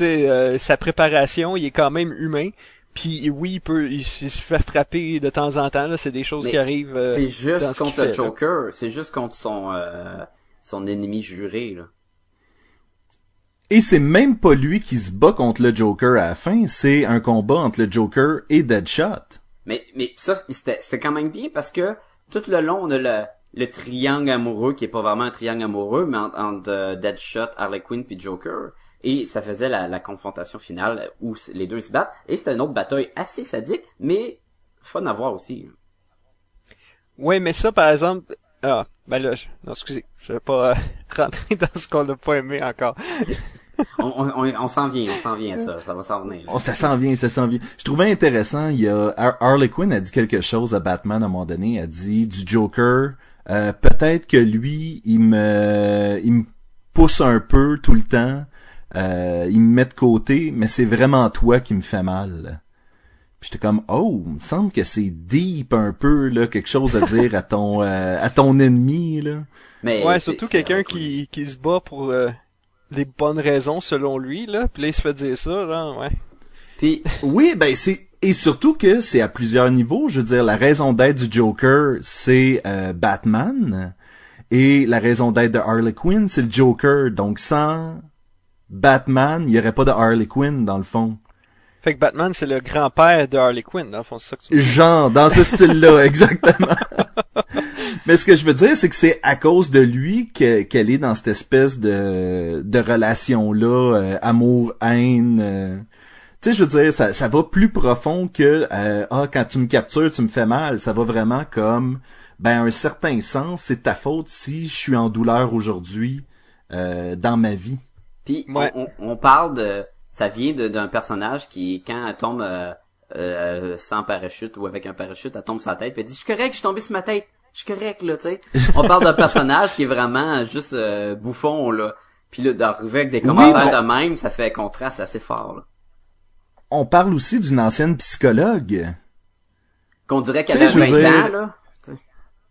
euh, sa préparation, il est quand même humain. Puis oui, il peut, il, se fait frapper de temps en temps. Là, c'est des choses Mais qui arrivent. euh, c'est dans juste ce contre le. Joker, c'est juste contre son euh, son ennemi juré là. Et c'est même pas lui qui se bat contre le Joker à la fin, c'est un combat entre le Joker et Deadshot. Mais mais ça c'était c'était quand même bien parce que tout le long on a le le triangle amoureux qui est pas vraiment un triangle amoureux mais entre, entre euh, Deadshot, Harley Quinn puis Joker et ça faisait la, la confrontation finale où les deux se battent et c'était une autre bataille assez sadique mais fun à voir aussi. Ouais, mais ça, par exemple, ah, ben là, je... non, excusez, je vais pas euh, rentrer dans ce qu'on n'a pas aimé encore. On, on, on, on s'en vient, on s'en vient à ça, ça va s'en venir. là. Oh, ça s'en vient, ça s'en vient. Je trouvais intéressant, il y a Har- Harley Quinn a dit quelque chose à Batman à un moment donné, a dit du Joker, euh, peut-être que lui, il me il me pousse un peu tout le temps, euh, il me met de côté, mais c'est vraiment toi qui me fait mal. Puis j'étais comme oh, il me semble que c'est deep un peu là, quelque chose à dire à ton euh, à ton ennemi là. Mais ouais, c'est- surtout quelqu'un cool. qui, qui se bat pour euh, des bonnes raisons selon lui, là. Puis là, il se fait dire ça, là, ouais. Puis Oui, ben c'est et surtout que c'est à plusieurs niveaux. Je veux dire, la raison d'être du Joker, c'est euh, Batman, et la raison d'être de Harley Quinn, c'est le Joker. Donc sans Batman, il y aurait pas de Harley Quinn dans le fond. Fait que Batman, c'est le grand-père de Harley Quinn, dans le fond, c'est ça que tu Genre dans ce style-là, exactement. Mais ce que je veux dire, c'est que c'est à cause de lui que- qu'elle est dans cette espèce de de relation là, euh, amour haine. euh. Tu sais, je veux dire, ça, ça va plus profond que euh, ah quand tu me captures, tu me fais mal. Ça va vraiment comme ben un certain sens, c'est ta faute si je suis en douleur aujourd'hui euh, dans ma vie. Puis Ouais. on, on, on parle de ça vient de- d'un personnage qui quand elle tombe euh, euh, sans parachute ou avec un parachute, elle tombe sur la tête puis elle dit je suis correct, je suis tombé sur ma tête. Je suis correct là, tu sais. On parle d'un personnage qui est vraiment juste euh, bouffon là. Puis là d'arriver avec des Oui, commentaires mais- de même, ça fait un contraste assez fort là. On parle aussi d'une ancienne psychologue. Qu'on dirait qu'elle a sais, je 20 veux dire- ans là.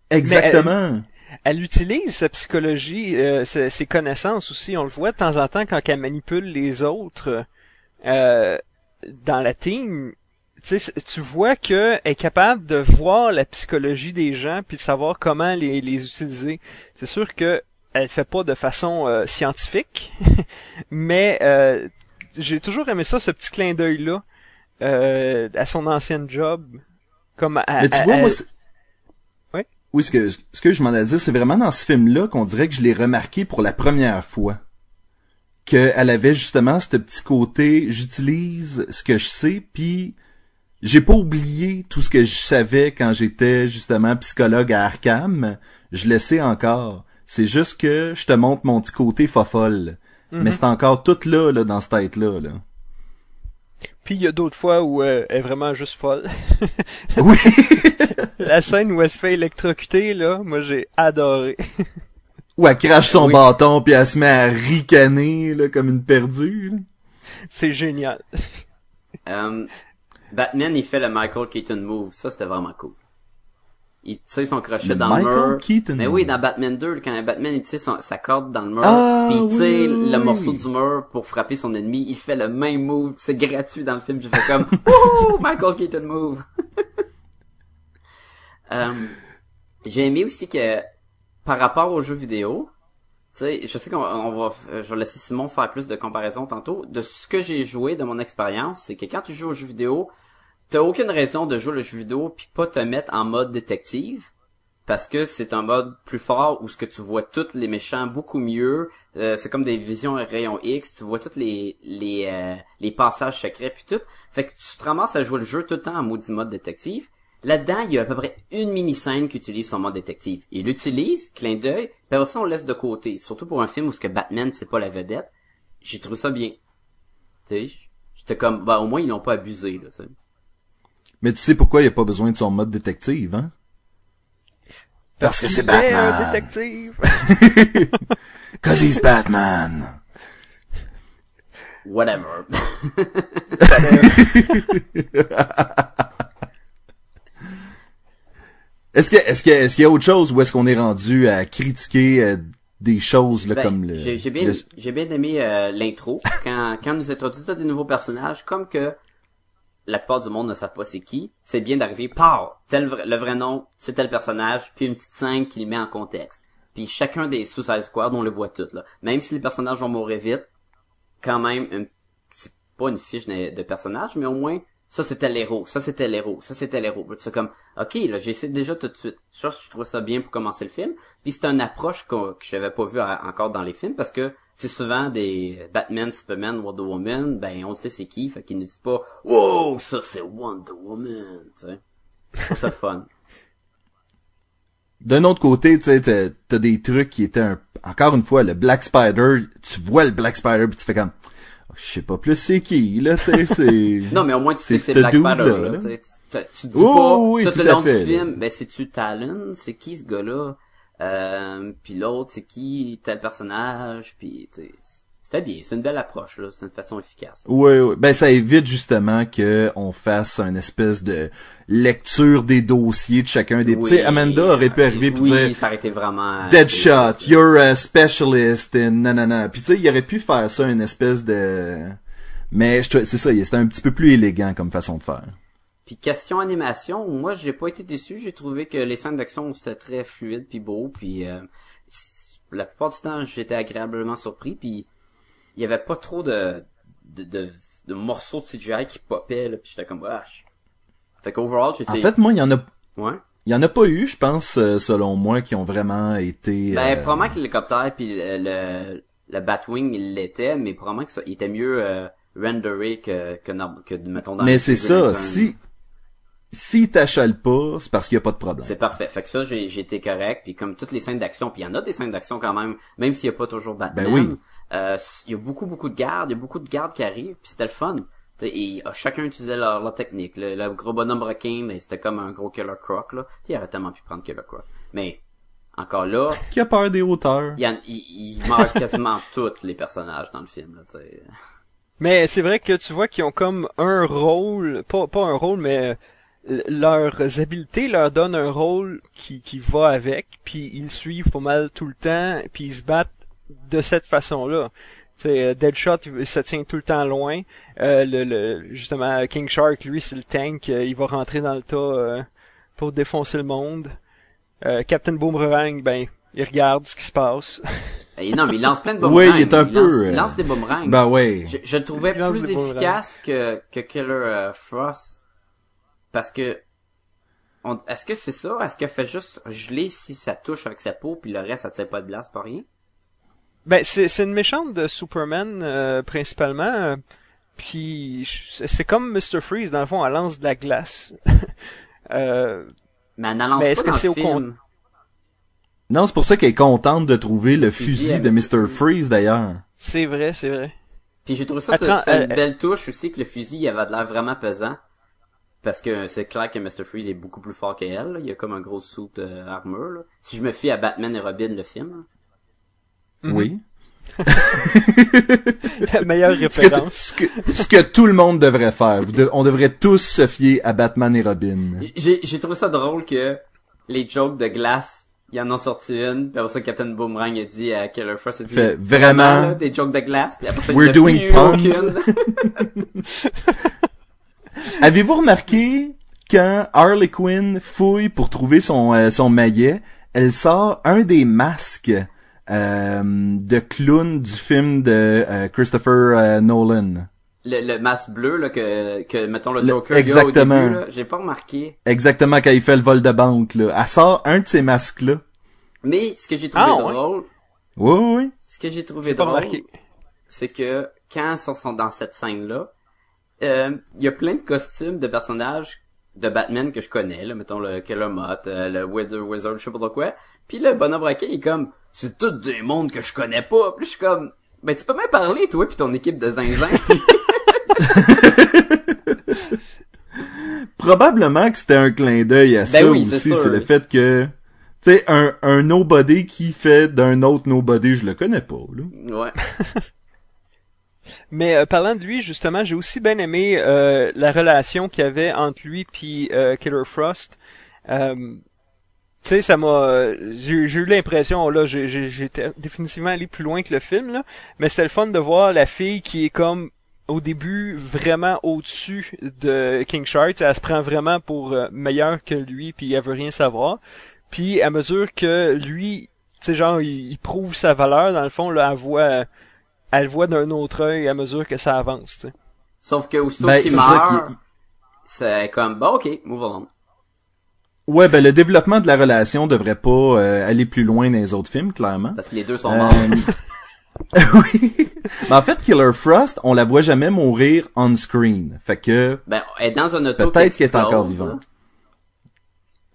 Exactement. Elle utilise sa psychologie, euh, ses, ses connaissances aussi. On le voit de temps en temps quand elle manipule les autres euh, dans la team. Tu vois qu'elle est capable de voir la psychologie des gens puis de savoir comment les, les utiliser. C'est sûr que elle fait pas de façon euh, scientifique, mais euh, j'ai toujours aimé ça, ce petit clin d'œil là euh, à son ancienne job. Comme à- Mais tu à- vois, à- moi. Oui, ce que, ce que je m'en ai dit, c'est vraiment dans ce film-là qu'on dirait que je l'ai remarqué pour la première fois. Qu'elle avait justement ce petit côté, j'utilise ce que je sais, puis j'ai pas oublié tout ce que je savais quand j'étais justement psychologue à Arkham. Je le sais encore. C'est juste que je te montre mon petit côté fofolle. Mhm. Mais c'est encore tout là, là, dans cette tête-là, là. Puis il y a d'autres fois où euh, elle est vraiment juste folle. Oui! La scène où elle se fait électrocuter, là, moi j'ai adoré. Ou elle crache son Oui. bâton puis elle se met à ricaner, là, comme une perdue. C'est génial. Euh, Batman il fait le Michael Keaton move, ça c'était vraiment cool. Il tire son crochet Le dans Michael le mur. Keaton Mais oui, dans Batman 2, quand Batman il tire son- sa corde dans le mur, Ah, puis il tire oui, le oui, morceau du mur pour frapper son ennemi, il fait le même move, c'est gratuit dans le film, j'ai fait comme Wouhou, Michael Keaton move. Euh, j'ai aimé aussi que par rapport aux jeux vidéo, tu sais, je sais qu'on on va, je vais laisser Simon faire plus de comparaisons tantôt. De ce que j'ai joué, de mon expérience, c'est que quand tu joues aux jeux vidéo, t'as aucune raison de jouer le jeu vidéo puis pas te mettre en mode détective parce que c'est un mode plus fort où ce que tu vois tous les méchants beaucoup mieux. Euh, c'est comme des visions rayon X, tu vois tous les les euh, les passages secrets puis tout. Fait que tu te ramasses à jouer le jeu tout le temps en maudit mode détective. Là-dedans, il y a à peu près une mini-scène qui utilise son mode détective. Il l'utilise, clin d'œil, puis après ça, on le laisse de côté. Surtout pour un film où ce que Batman, c'est pas la vedette. J'ai trouvé ça bien. Tu sais, j'étais comme, bah, au moins, ils l'ont pas abusé, là, tu sais. Mais tu sais pourquoi il a pas besoin de son mode détective, hein? Parce que c'est est un Batman. détective. Cause he's Batman. Whatever. Est-ce que, est-ce que, est-ce qu'il y a autre chose ou est-ce qu'on est rendu à critiquer euh, des choses là Ben, comme le, j'ai bien, le- j'ai bien aimé euh, l'intro quand quand nous introduit tous des nouveaux personnages, comme que la plupart du monde ne savent pas c'est qui. C'est bien d'arriver, par tel le vrai nom, c'est tel personnage, puis une petite scène qui le met en contexte. Puis chacun des Suicide Squad, on le voit tout là. Même si les personnages vont mourir vite, quand même, c'est pas une fiche de, personnage, mais au moins ça c'était l'héros, ça c'était l'héros, ça c'était l'héros. Sais comme, ok, là j'essaie déjà tout de suite. Je trouve ça bien pour commencer le film. Puis c'est une approche qu'on- que j'avais pas vue encore dans les films parce que c'est souvent des Batman, Superman, Wonder Woman, ben on sait c'est qui, fait qu'ils ne disent pas, wow, ça c'est Wonder Woman, tu sais. Ça fun. D'un autre côté, tu sais, t'as, des trucs qui étaient un, encore une fois, le Black Spider, tu vois le Black Spider puis tu fais comme, oh, je sais pas plus c'est qui, là, tu sais, c'est... Non, mais au moins tu sais que C'est c'est ce Black Spider, là, là. tu. Tu, tu dis Oh, pas oui, tout tout le long fait, du là. film, ben c'est-tu Talon, c'est qui ce gars-là, euh, puis l'autre c'est qui tel personnage, puis c'était bien, c'est une belle approche là, c'est une façon efficace. Oui, oui. Ben, ça évite justement que on fasse une espèce de lecture des dossiers de chacun des... Oui, tu sais, Amanda aurait pu euh, arriver pour oui, dire... ça aurait été vraiment... Deadshot, you're a specialist in nanana. Puis tu sais, il aurait pu faire ça une espèce de mais c'est ça, c'était un petit peu plus élégant comme façon de faire. Puis question animation, moi j'ai pas été déçu, j'ai trouvé que les scènes d'action c'était très fluide puis beau, puis euh, la plupart du temps j'étais agréablement surpris, puis il y avait pas trop de de, de, de morceaux de CGI qui popaient là, puis j'étais comme wesh. Fait qu'overall j'étais En fait, moi, il y en a ouais. il y en a pas eu, je pense euh, selon moi qui ont vraiment été Ben euh, probablement que l'hélicoptère puis le, le le Batwing il l'était, mais probablement que ça il était mieux euh, renderé que que, que mettons dans Mais c'est ça, si si t'achales pas, c'est parce qu'il y a pas de problème. C'est parfait. Fait que ça, j'ai, j'ai été correct. Puis comme toutes les scènes d'action, puis il y en a des scènes d'action quand même, même s'il n'y a pas toujours Batman. Ben oui. euh, il y a beaucoup, beaucoup de gardes, il y a beaucoup de gardes qui arrivent, puis c'était le fun. T'sais, et euh, chacun utilisait leur, leur technique. Le, le gros bonhomme requin, ben, c'était comme un gros Killer Croc, là. T'sais, il aurait tellement pu prendre Killer Croc. Mais, encore là, Qui a peur des hauteurs? il, y il, il meurt quasiment tous les personnages dans le film, là, t'sais. Mais c'est vrai que tu vois qu'ils ont comme un rôle, pas, pas un rôle, mais leurs habiletés leur donnent un rôle qui, qui va avec, puis ils suivent pas mal tout le temps, puis ils se battent de cette façon-là. Euh, Deadshot, il se tient tout le temps loin. Euh, le, le, justement, King Shark, lui, c'est le tank, euh, il va rentrer dans le tas euh, pour défoncer le monde. Euh, Captain Boomerang, ben, il regarde ce qui se passe. Et non, mais il lance plein de Oui, boomerangs. il est un lance, peu, il euh, lance des boomerangs. Ben ouais. Je, je le trouvais lance plus efficace que, que Killer euh, Frost. Parce que, on- est-ce que c'est ça? Est-ce qu'elle fait juste geler si ça touche avec sa peau, puis le reste, ça tire pas de glace, pas rien? Ben c'est c'est une méchante de Superman euh, principalement. euh, Puis c'est comme Mr Freeze dans le fond, elle lance de la glace. euh, Mais elle n'en lance Mais pas est-ce que dans c'est le au film. Non, c'est pour ça qu'elle est contente de trouver le fusil fusil de Mr. Freeze d'ailleurs. c'est vrai, c'est vrai. Puis j'ai trouvé ça, Attends, c'est c'est une belle touche aussi que le fusil, il avait de l'air vraiment pesant. Parce que c'est clair que Mr. Freeze est beaucoup plus fort qu'elle. là. Il y a comme un gros suit euh, armure. Là. Si je me fie à Batman et Robin, le film. Mhm. Oui. La meilleure Ce que, t- référence. ce, que, ce que tout le monde devrait faire. Vous de- on devrait tous se fier à Batman et Robin. J'ai, j'ai trouvé ça drôle que les jokes de glace, il y en a sorti une, puis après ça, Captain Boomerang a dit à Killer Frost, il a dit, Fait, vraiment? là, des jokes de glace, puis après ça, il We're doing puns. Avez-vous remarqué quand Harley Quinn fouille pour trouver son euh, son maillet, elle sort un des masques euh, de clown du film de euh, Christopher euh, Nolan? le, le masque bleu, là, que, que, mettons, le Le- Joker, il a exactement. au début, là, j'ai pas remarqué. Exactement quand il fait le vol de banque là. Elle sort un de ces masques là. Mais, ce que j'ai trouvé Ah, ouais. drôle, Oui oui. oui. ce que j'ai trouvé Pas drôle, remarqué. c'est que, quand ils sont, dans cette scène-là, euh, il y a plein de costumes de personnages de Batman que je connais, là, mettons le Killer Moth, euh, le Wither Wizard, je sais pas trop quoi. Puis le bonhomme il est comme, c'est tout des mondes que je connais pas. Puis je suis comme, ben tu peux même parler toi puis ton équipe de zinzin. Probablement que c'était un clin d'œil à Ben ça oui, aussi, c'est le fait que, tu sais, un, un nobody qui fait d'un autre nobody, je le connais pas, là. Ouais. Mais euh, parlant de lui, justement, j'ai aussi bien aimé euh, la relation qu'il y avait entre lui puis euh, Killer Frost. Euh, tu sais, ça m'a, j'ai eu l'impression là, j'ai définitivement allé plus loin que le film là, mais c'était le fun de voir la fille qui est comme au début vraiment au-dessus de King Shark, elle se prend vraiment pour euh, meilleure que lui puis elle veut rien savoir. Puis à mesure que lui, tu sais genre il, il prouve sa valeur dans le fond là, elle voit elle le voit d'un autre œil à mesure que ça avance, tu sais. Sauf que aussitôt Ben, qu'il meurt, c'est comme, bah ok, move on. Ouais, ben le développement de la relation devrait pas euh, aller plus loin dans les autres films, clairement. Parce que les deux sont Euh, morts. oui. Mais en fait, Killer Frost, on la voit jamais mourir on screen. Fait que, Ben, elle est dans un auto Peut-être qu'elle est encore vivante.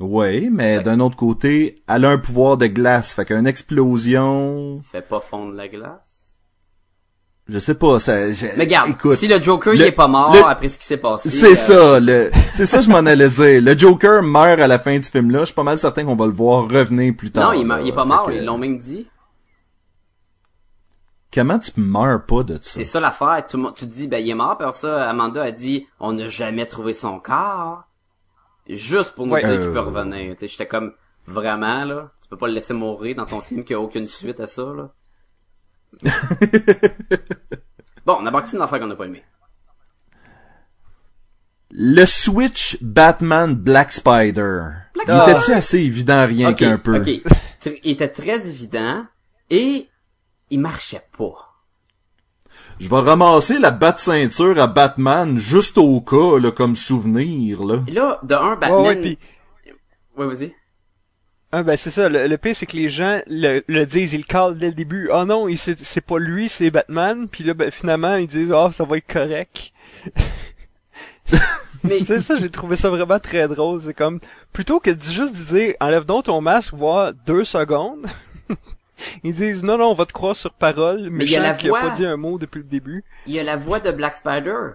ouais, mais d'un autre côté, elle a un pouvoir de glace. Fait qu'une explosion, Fait pas fondre la glace. Je sais pas, ça, je- Mais regarde, écoute. si le Joker il est pas mort le- après ce qui s'est passé. C'est euh, ça, le, c'est ça, je m'en allais dire. Le Joker meurt à la fin du film-là. Je suis pas mal certain qu'on va le voir revenir plus tard. Non, il, là. meurt- il est pas mort, que- ils l'ont même dit. Comment tu meurs pas de ça? C'est ça l'affaire. Tout tu te dis, ben, il est mort, par ça, Amanda a dit, on n'a jamais trouvé son corps. Juste pour nous Ouais. dire qu'il peut Euh. revenir. J'étais comme, vraiment, là. Tu peux pas le laisser mourir dans ton film qui a aucune suite à ça, là. bon, on a parti une affaire qu'on n'a pas aimé. Le Switch Batman Black Spider. Black il Spider. était-tu assez évident rien qu'un peu? ok. Tr- Il était très évident et il marchait pas. Je vais ramasser la bat ceinture à Batman juste au cas, là, comme souvenir, là. Et là, de un, Batman... ouais, puis Ouais, vas-y. Ah, ben c'est ça. Le, le pire c'est que les gens le, le disent, ils le calent dès le début. Oh non, il c'est c'est pas lui, c'est Batman. Puis là, ben, finalement, ils disent, oh ça va être correct. Mais Tu sais ça, j'ai trouvé ça vraiment très drôle. C'est comme plutôt que de juste de dire, enlève donc ton masque, voir deux secondes. Ils disent non non on va te croire sur parole mais il y a la a pas dit un mot depuis le début. il y a la voix de Black Spider.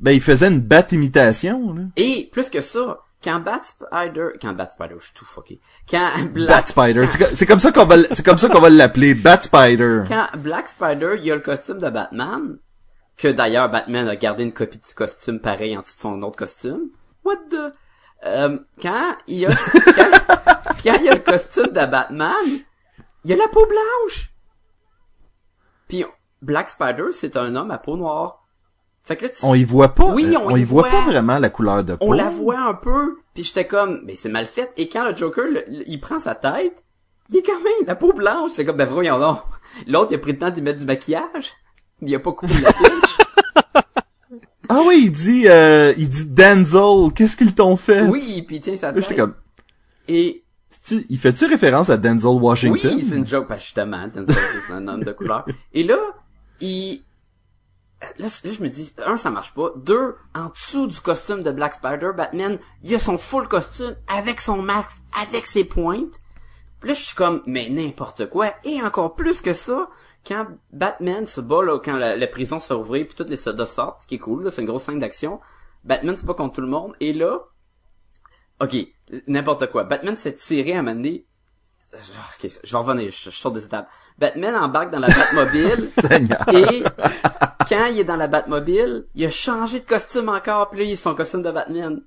Ben, il faisait une bat imitation, là. Et plus que ça, quand Bat Spider, quand Bat Spider, je suis tout fucké. Quand Bat Black, Spider. C'est co- C'est comme ça qu'on va, l- c'est comme ça qu'on va l'appeler. Bat Spider. quand Black Spider, il y a le costume de Batman, que d'ailleurs Batman a gardé une copie du costume pareil en dessous de son autre costume. What the? Euh, quand il y a, quand, quand il y a le costume de Batman, il y a la peau blanche. Puis Black Spider, c'est un homme à peau noire. Fait que là, tu, On y voit pas. Oui, euh, on y y voit voit. pas vraiment la couleur de peau. on la voit un peu, puis j'étais comme, mais c'est mal fait. Et quand le Joker, le- le- il prend sa tête, il est quand même la peau blanche. C'est comme, ben voyons donc. L'autre, il a pris le temps d'y mettre du maquillage. Il a pas coupé la pitch. Ah oui, il dit, euh, il dit Denzel. Qu'est-ce qu'ils t'ont fait? oui, puis Là, tête. j'étais comme, Et il fait-tu référence à Denzel Washington? oui, c'est une joke, parce que justement, Denzel c'est un homme de couleur. Et là, il... Là, là, je me dis, un, ça marche pas. Deux, en dessous du costume de Black Spider, Batman, il a son full costume avec son masque, avec ses pointes. Puis là, je suis comme, mais n'importe quoi. Et encore plus que ça, quand Batman se bat, là, quand la, prison se ouvre, puis toutes les soldats sortent, ce qui est cool, c'est une grosse scène d'action. Batman se bat contre tout le monde. Et là, ok, n'importe quoi. Batman s'est tiré à un moment donné. Ok, je vais revenir, je, je sors des étapes. Batman embarque dans la Batmobile. Et quand il est dans la Batmobile, il a changé de costume encore, puis là, il est son costume de Batman.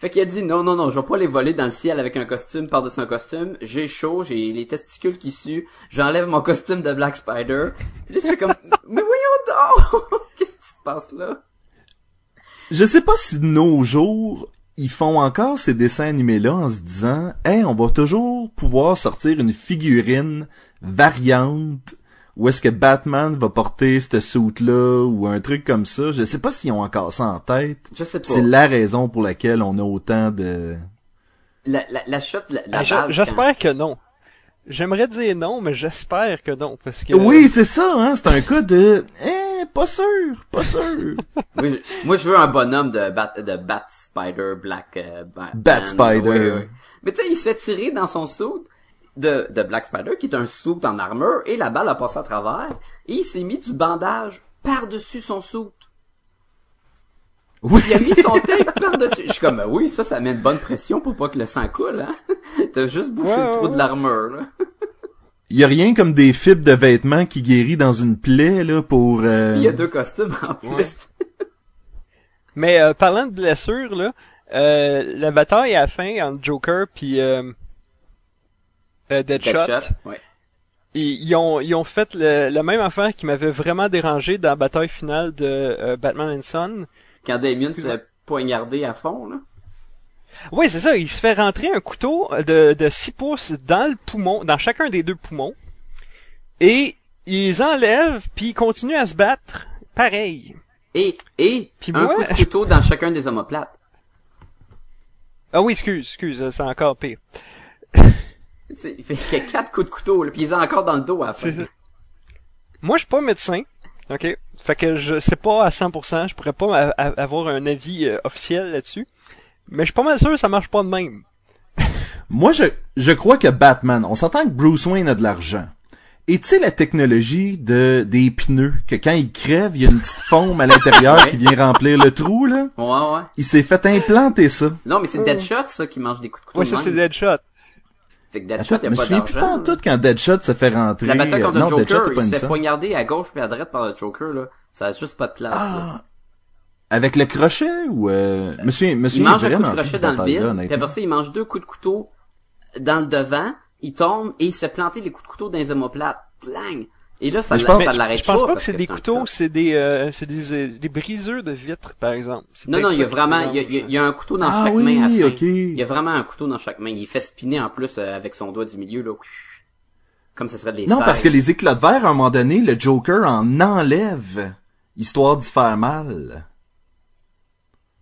Fait qu'il a dit non, non, non, je vais pas les voler dans le ciel avec un costume par-dessus un costume. J'ai chaud, j'ai les testicules qui suent. J'enlève mon costume de Black Spider. Puis là, je suis comme, mais voyons donc! Qu'est-ce qui se passe là? Je sais pas si de nos jours, ils font encore ces dessins animés-là en se disant, hey, on va toujours pouvoir sortir une figurine variante où est-ce que Batman va porter ce suit-là ou un truc comme ça. Je sais pas s'ils ont encore ça en tête. Je sais pas. C'est la raison pour laquelle on a autant de... La, la, la shot, la, la Ah, J'espère que non. J'aimerais dire non, mais j'espère que non parce que Oui, c'est ça, hein, c'est un cas de... Eh, pas sûr, pas sûr. Moi, je, moi, je veux un bonhomme de Bat, de Bat Spider Black euh, Batman. Bat Spider. Mais tu sais, il se fait tirer dans son suit de, de Black Spider, qui est un suit en armure, et la balle a passé à travers, et il s'est mis du bandage par-dessus son suit. Oui. Il a mis son tape par-dessus. Je suis comme, ben oui, ça, ça met une bonne pression pour pas que le sang coule, hein. T'as juste bouché Ouais, le trou de l'armure, là. Il y a rien comme des fibres de vêtements qui guérit dans une plaie, là, pour... euh, il y a deux costumes en plus. Ouais. Mais euh, parlant de blessures, là, euh, la bataille à la fin entre Joker puis euh, euh, Deadshot, Deadshot, ouais. ils, ils ont ils ont fait le, la même affaire qui m'avait vraiment dérangé dans la bataille finale de euh, Batman and Son. Quand Damien se fait poignarder à fond, là. Oui, c'est ça. Il se fait rentrer un couteau de, de 6 pouces dans le poumon, dans chacun des deux poumons. Et ils enlèvent, puis ils continuent à se battre. Pareil. Et, et, Puis un moi- coup de couteau dans chacun des omoplates. Ah oui, excuse, excuse, c'est encore pire. C'est- Il fait quatre coups de couteau, là, puis ils ont encore dans le dos à la fin. C'est ça. Moi, je suis pas médecin, ok? Fait que je sais pas à 100%, je pourrais pas avoir un avis euh, officiel là-dessus. Mais je suis pas mal sûr que ça marche pas de même. Moi, je, je crois que Batman, on s'entend que Bruce Wayne a de l'argent. Et tu sais la technologie de des pneus, que quand il crève, il y a une petite foam à l'intérieur qui vient remplir le trou, là? Ouais, ouais. Il s'est fait implanter ça. Non, mais c'est Deadshot, ça, qui mange des coups de couteau. Ouais, ça c'est Deadshot. Fait que Deadshot, Attends, il je me a pas souviens plus pas d'argent. en là. tout quand Deadshot se fait rentrer. La bataille contre euh, le non, Deadshot Joker, pas il une se fait poignarder à gauche puis à droite par le Joker, là. Ça a juste pas de place, là. Avec le crochet ou euh... Monsieur, Il monsieur mange un coup de crochet dans le bide, puis après ça, il mange deux coups de couteau dans le devant, il tombe et il se fait planter les coups de couteau dans les omoplates. Blang! Et là, ça, Mais je pense- ça Mais l'arrête je pense pas que c'est des couteaux, couteau. c'est des, euh, c'est des, euh, des briseurs de vitres, par exemple. Non, non, il y a vraiment, il y a, il y a- il y a un couteau dans Ah chaque oui, main à fin. ok. Il y a vraiment un couteau dans chaque main. Il fait spinner en plus euh, avec son doigt du milieu, là. Comme ça serait des Non, serres. parce que les éclats de verre, à un moment donné, le Joker en enlève, histoire d'y faire mal.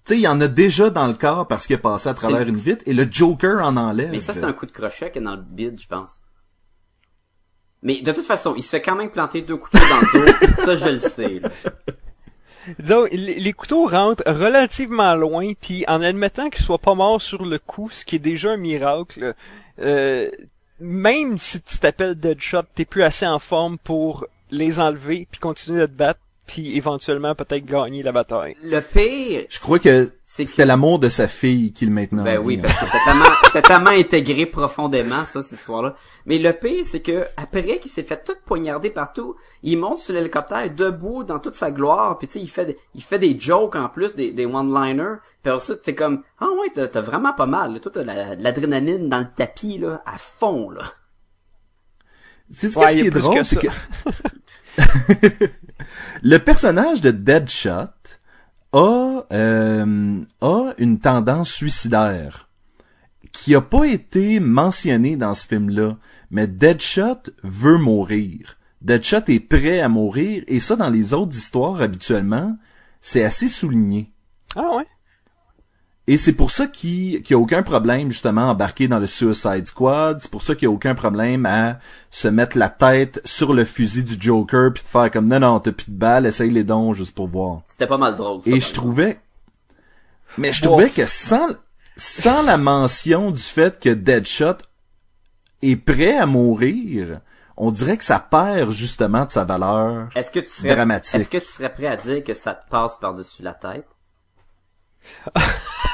Tu sais, il y en a déjà dans le corps parce qu'il est passé à travers C'est- une vitre, et le Joker en enlève. Mais ça, c'est un coup de crochet qui est dans le bide, je pense. Mais de toute façon, il se fait quand même planter deux couteaux dans le dos. ça, je le sais. là. Disons, les, les couteaux rentrent relativement loin, puis en admettant qu'ils soient pas morts sur le coup, ce qui est déjà un miracle, euh, même si tu t'appelles Deadshot, t'es plus assez en forme pour les enlever, puis continuer de te battre, puis éventuellement peut-être gagner la bataille. Le pire, Je crois que c'est que c'était l'amour de sa fille qui le maintenant. Ben oui, parce que c'était tellement, c'était tellement intégré profondément, ça, cette histoire-là. Mais le pire, c'est que, après qu'il s'est fait tout poignarder partout, il monte sur l'hélicoptère debout dans toute sa gloire, puis tu sais, il fait, des- il fait des jokes en plus, des, des one-liners, puis après ça, t'es comme, ah ouais, t'as, t'as vraiment pas mal, là. Toi, t'as la- l'adrénaline dans le tapis, là, à fond, là. C'est ce Ouais, y qui est drôle, que c'est que le personnage de Deadshot a euh, a une tendance suicidaire qui a pas été mentionnée dans ce film-là, mais Deadshot veut mourir. Deadshot est prêt à mourir et ça dans les autres histoires habituellement, c'est assez souligné. Ah ouais? Et c'est pour ça qu'il qu'il y a aucun problème justement à embarquer dans le Suicide Squad. C'est pour ça qu'il y a aucun problème à se mettre la tête sur le fusil du Joker puis de faire comme non non t'as plus de balles, essaye les dons juste pour voir. C'était pas mal drôle, ça. Et je trouvais, mais je trouvais que sans sans la mention du fait que Deadshot est prêt à mourir, on dirait que ça perd justement de sa valeur. Est-ce que tu serais, dramatique. est-ce que tu serais prêt à dire que ça te passe par-dessus la tête?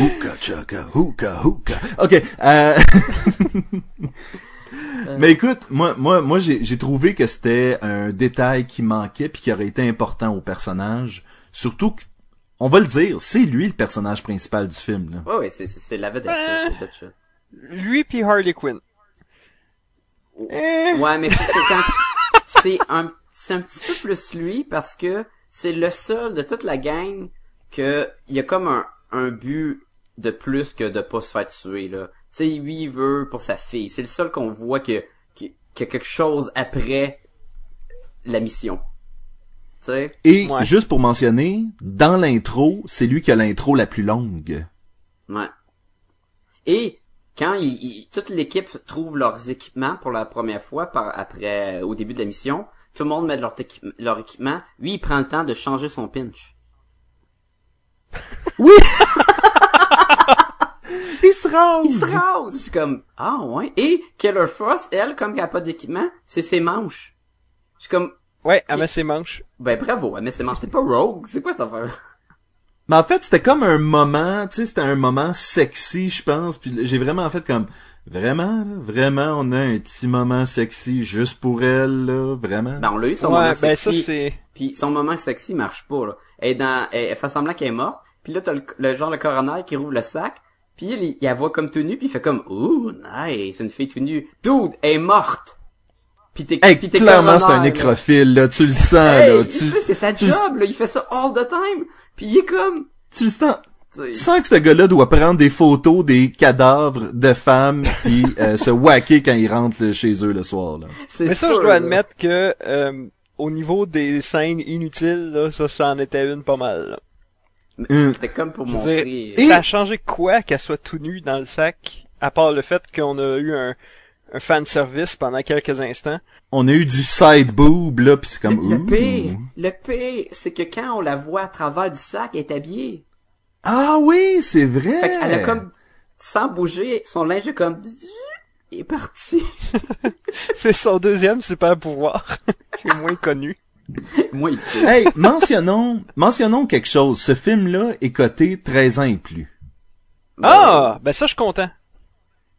Hookah, chaka, hookah, hookah. Ok. Euh... Mais écoute, moi, moi, moi, j'ai, j'ai trouvé que c'était un détail qui manquait puis qui aurait été important au personnage. Surtout que, on va le dire, c'est lui le personnage principal du film. Là. Ouais, ouais, c'est, c'est, c'est la vedette, Euh. Lui puis Harley Quinn. Eh. Ouais, mais c'est c'est un, petit- c'est un, c'est un petit peu plus lui parce que c'est le seul de toute la gang que il y a comme un, un but de plus que de pas se faire tuer, là. Tu sais, lui, il veut pour sa fille. C'est le seul qu'on voit que, qui- qu'il y a quelque chose après la mission. Tu sais? Et Ouais. juste pour mentionner, dans l'intro, c'est lui qui a l'intro la plus longue. Ouais. Et quand il, il- toute l'équipe trouve leurs équipements pour la première fois par après au début de la mission, tout le monde met leur, équipe- leur équipement. Lui, il prend le temps de changer son pinch. Il se rase! Il se rase. Je suis comme ah ouais. Et Killer Frost, elle, comme qu'elle a pas d'équipement, c'est ses manches. Je suis comme Ouais, elle met ses manches. Ben bravo, mais c'est manche. T'es pas rogue. C'est quoi cette affaire? Mais en fait, c'était comme un moment, tu sais, c'était un moment sexy, je pense. Puis j'ai vraiment fait comme, vraiment, là, vraiment, on a un petit moment sexy juste pour elle, là, vraiment. Ben on l'a eu son ouais, moment ben ça sexy. c'est... Puis son moment sexy marche pas là. Elle est dans, elle, elle fait semblant qu'elle est morte. Puis là t'as le, le genre le coroner qui rouvre le sac. Puis il, il la voit comme tout nu. Puis il fait comme ouh nice, une fille tout nue. Dude, elle est morte. Puis t'es, Hey, puis clairement, c'est un nécrophile, là, tu le sens, Hey, là. tu c'est sa tu- job là. Il fait ça all the time. Puis il est comme, tu le sens. tu sais, Tu sens que ce gars-là doit prendre des photos des cadavres de femmes puis euh, se whacker quand ils rentrent là, chez eux le soir, là. c'est Mais ça, sûr, je dois là. admettre que euh, au niveau des scènes inutiles, là, ça, ça en était une pas mal. là. Hum. C'était comme pour montrer. dire, Et- Ça a changé quoi qu'elle soit tout nue dans le sac, à part le fait qu'on a eu un, un fan service pendant quelques instants? On a eu du side boob, là, puis c'est comme... Le ouh. pire, le pire, c'est que quand on la voit à travers du sac, elle est habillée. Ah oui, c'est vrai! Fait qu'elle a comme, sans bouger, son linge est comme, est parti. C'est son deuxième super pouvoir, qui est moins connu. Moi. Hey, mentionnons, mentionnons quelque chose. Ce film-là est coté 13 ans et plus. Ah, ben ça, je suis content.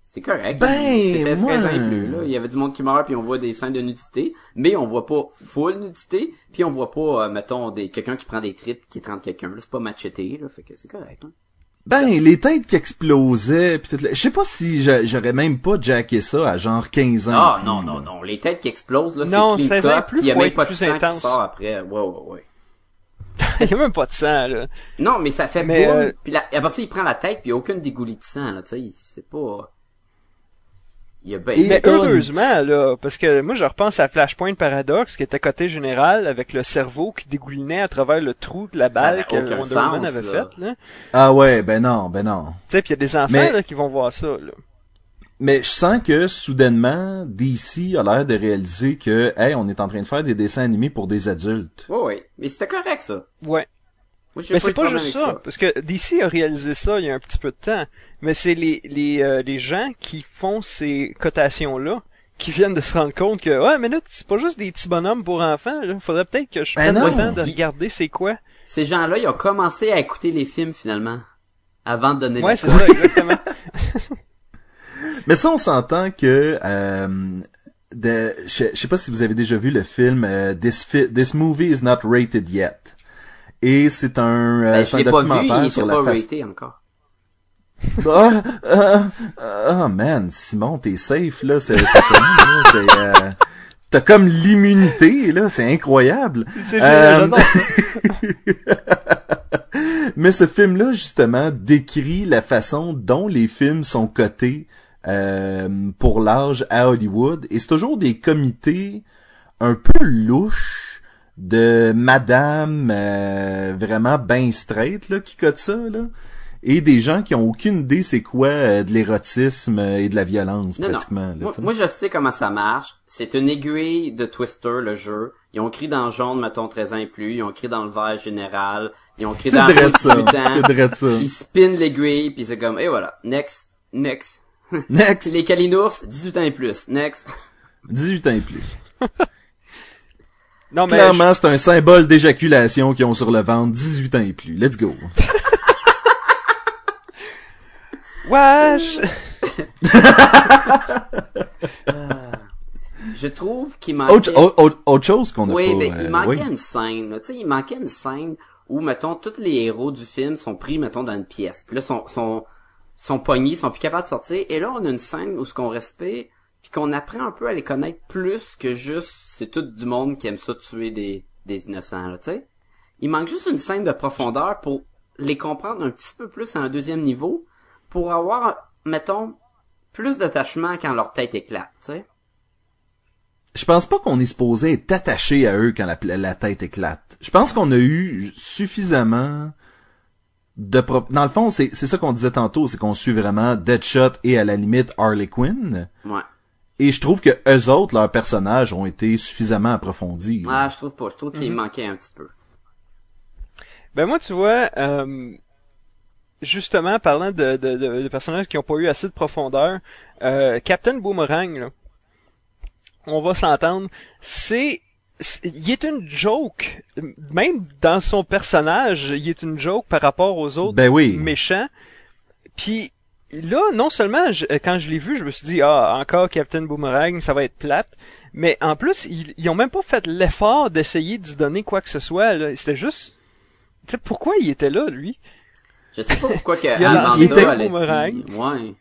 C'est correct. Ben, C'était moi- 13 ans et plus, là. Il y avait du monde qui meurt, puis on voit des scènes de nudité. Mais on voit pas full nudité, puis on voit pas, euh, mettons, des, quelqu'un qui prend des tripes, qui trente quelqu'un. Là, c'est pas macheté, là. Fait que c'est correct, hein. Ben, les têtes qui explosaient, pis tout le- Je sais pas si j'a- j'aurais même pas jacké ça à genre 15 ans. Ah, non, non, non. Les têtes qui explosent, là, Non, c'est clean 16 ans et cut, plus, il y a même pas de sang qui intense. sort après. Ouais, ouais, ouais. Il y a même pas de sang, là. Non, mais ça fait Mais, boum, euh, puis là, après ça, il prend la tête, puis il y a aucune dégoulie de sang, là, tu sais, c'est pas... Il y a ben... Et- Mais heureusement, là, parce que moi, je repense à Flashpoint Paradox, qui était côté général, avec le cerveau qui dégoulinait à travers le trou de la balle que Wonder Woman sens, avait là. faite, là. Ah ouais, ben non, ben non. Tu sais, puis il y a des enfants, Mais- là, qui vont voir ça, là. Mais je sens que soudainement, DC a l'air de réaliser que, hey, on est en train de faire des dessins animés pour des adultes. Ouais, ouais. Mais c'était correct, ça. Ouais. Moi, Mais pas c'est pas problème juste avec ça, parce que DC a réalisé ça il y a un petit peu de temps. Mais c'est les les euh, les gens qui font ces cotations là qui viennent de se rendre compte que ouais mais là c'est pas juste des petits bonhommes pour enfants. Là. Faudrait peut-être que je Ben prenne non. le temps de regarder c'est quoi. Ces gens-là, ils ont commencé à écouter les films, finalement. Avant de donner Ouais c'est ça exactement. Mais ça, on s'entend que, euh, de, je, je sais pas si vous avez déjà vu le film euh, This, Fi- This Movie is Not Rated Yet. Et c'est un, euh, Ben, un l'ai pas vu, documentaire il sur pas raté encore. Ah, ah, ah, man, Simon, t'es safe, là, c'est, euh, t'as comme l'immunité, là, c'est incroyable. C'est Euh. Mais ce film-là, justement, décrit la façon dont les films sont cotés euh, pour l'âge à Hollywood. Et c'est toujours des comités un peu louches de madame euh, vraiment ben straight là, qui cotent ça. Là. Et des gens qui ont aucune idée c'est quoi euh, de l'érotisme euh, et de la violence, Non, non. pratiquement. là, Moi, je sais comment ça marche. C'est une aiguille de Twister, le jeu. Ils ont écrit dans le jaune, mettons, 13 ans et plus. Ils ont écrit dans le vert général. Ils ont écrit c'est dans le drôle ça. 18 ans. C'est drôle ça. Ils spinent l'aiguille, puis c'est comme, et voilà, next, next. Next, Les Kalinours, 18 ans et plus, next. 18 ans et plus. Non mais Clairement, c'est un symbole d'éjaculation qu'ils ont sur le ventre, 18 ans et plus. Let's go. Je- wesh. Je trouve qu'il manquait... Autre, autre- autre- chose qu'on a Oui, pas... mais euh, il manquait oui. une scène, là. tu sais, il manquait une scène où, mettons, tous les héros du film sont pris, mettons, dans une pièce. Puis là, sont, sont, sont pognés, sont plus capables de sortir. Et là, on a une scène où ce qu'on respecte, puis qu'on apprend un peu à les connaître plus que juste, c'est tout du monde qui aime ça tuer des, des innocents, là, tu sais. Il manque juste une scène de profondeur pour les comprendre un petit peu plus à un deuxième niveau, pour avoir, mettons, plus d'attachement quand leur tête éclate, tu sais. Je pense pas qu'on est supposé être attaché à eux quand la, la tête éclate. Je pense qu'on a eu suffisamment de... pro- Dans le fond, c'est c'est ça qu'on disait tantôt, c'est qu'on suit vraiment Deadshot et à la limite Harley Quinn. Ouais. Et je trouve que eux autres, leurs personnages, ont été suffisamment approfondis. là. Ah, je trouve pas. Je trouve qu'il manquait un petit peu. Ben moi, tu vois, euh, justement, parlant de, de, de, de personnages qui ont pas eu assez de profondeur, euh, Captain Boomerang, là, on va s'entendre, c'est il est une joke. Même dans son personnage, il est une joke par rapport aux autres Ben oui. méchants. Puis là, non seulement je- quand je l'ai vu, je me suis dit ah encore Captain Boomerang, ça va être plate. Mais en plus, ils, ils ont même pas fait l'effort d'essayer d'y donner quoi que ce soit. là. C'était juste, tu sais, pourquoi il était là lui? Je sais pas pourquoi que Il Amanda, lancé était- elle a boomerang. dit... Ouais.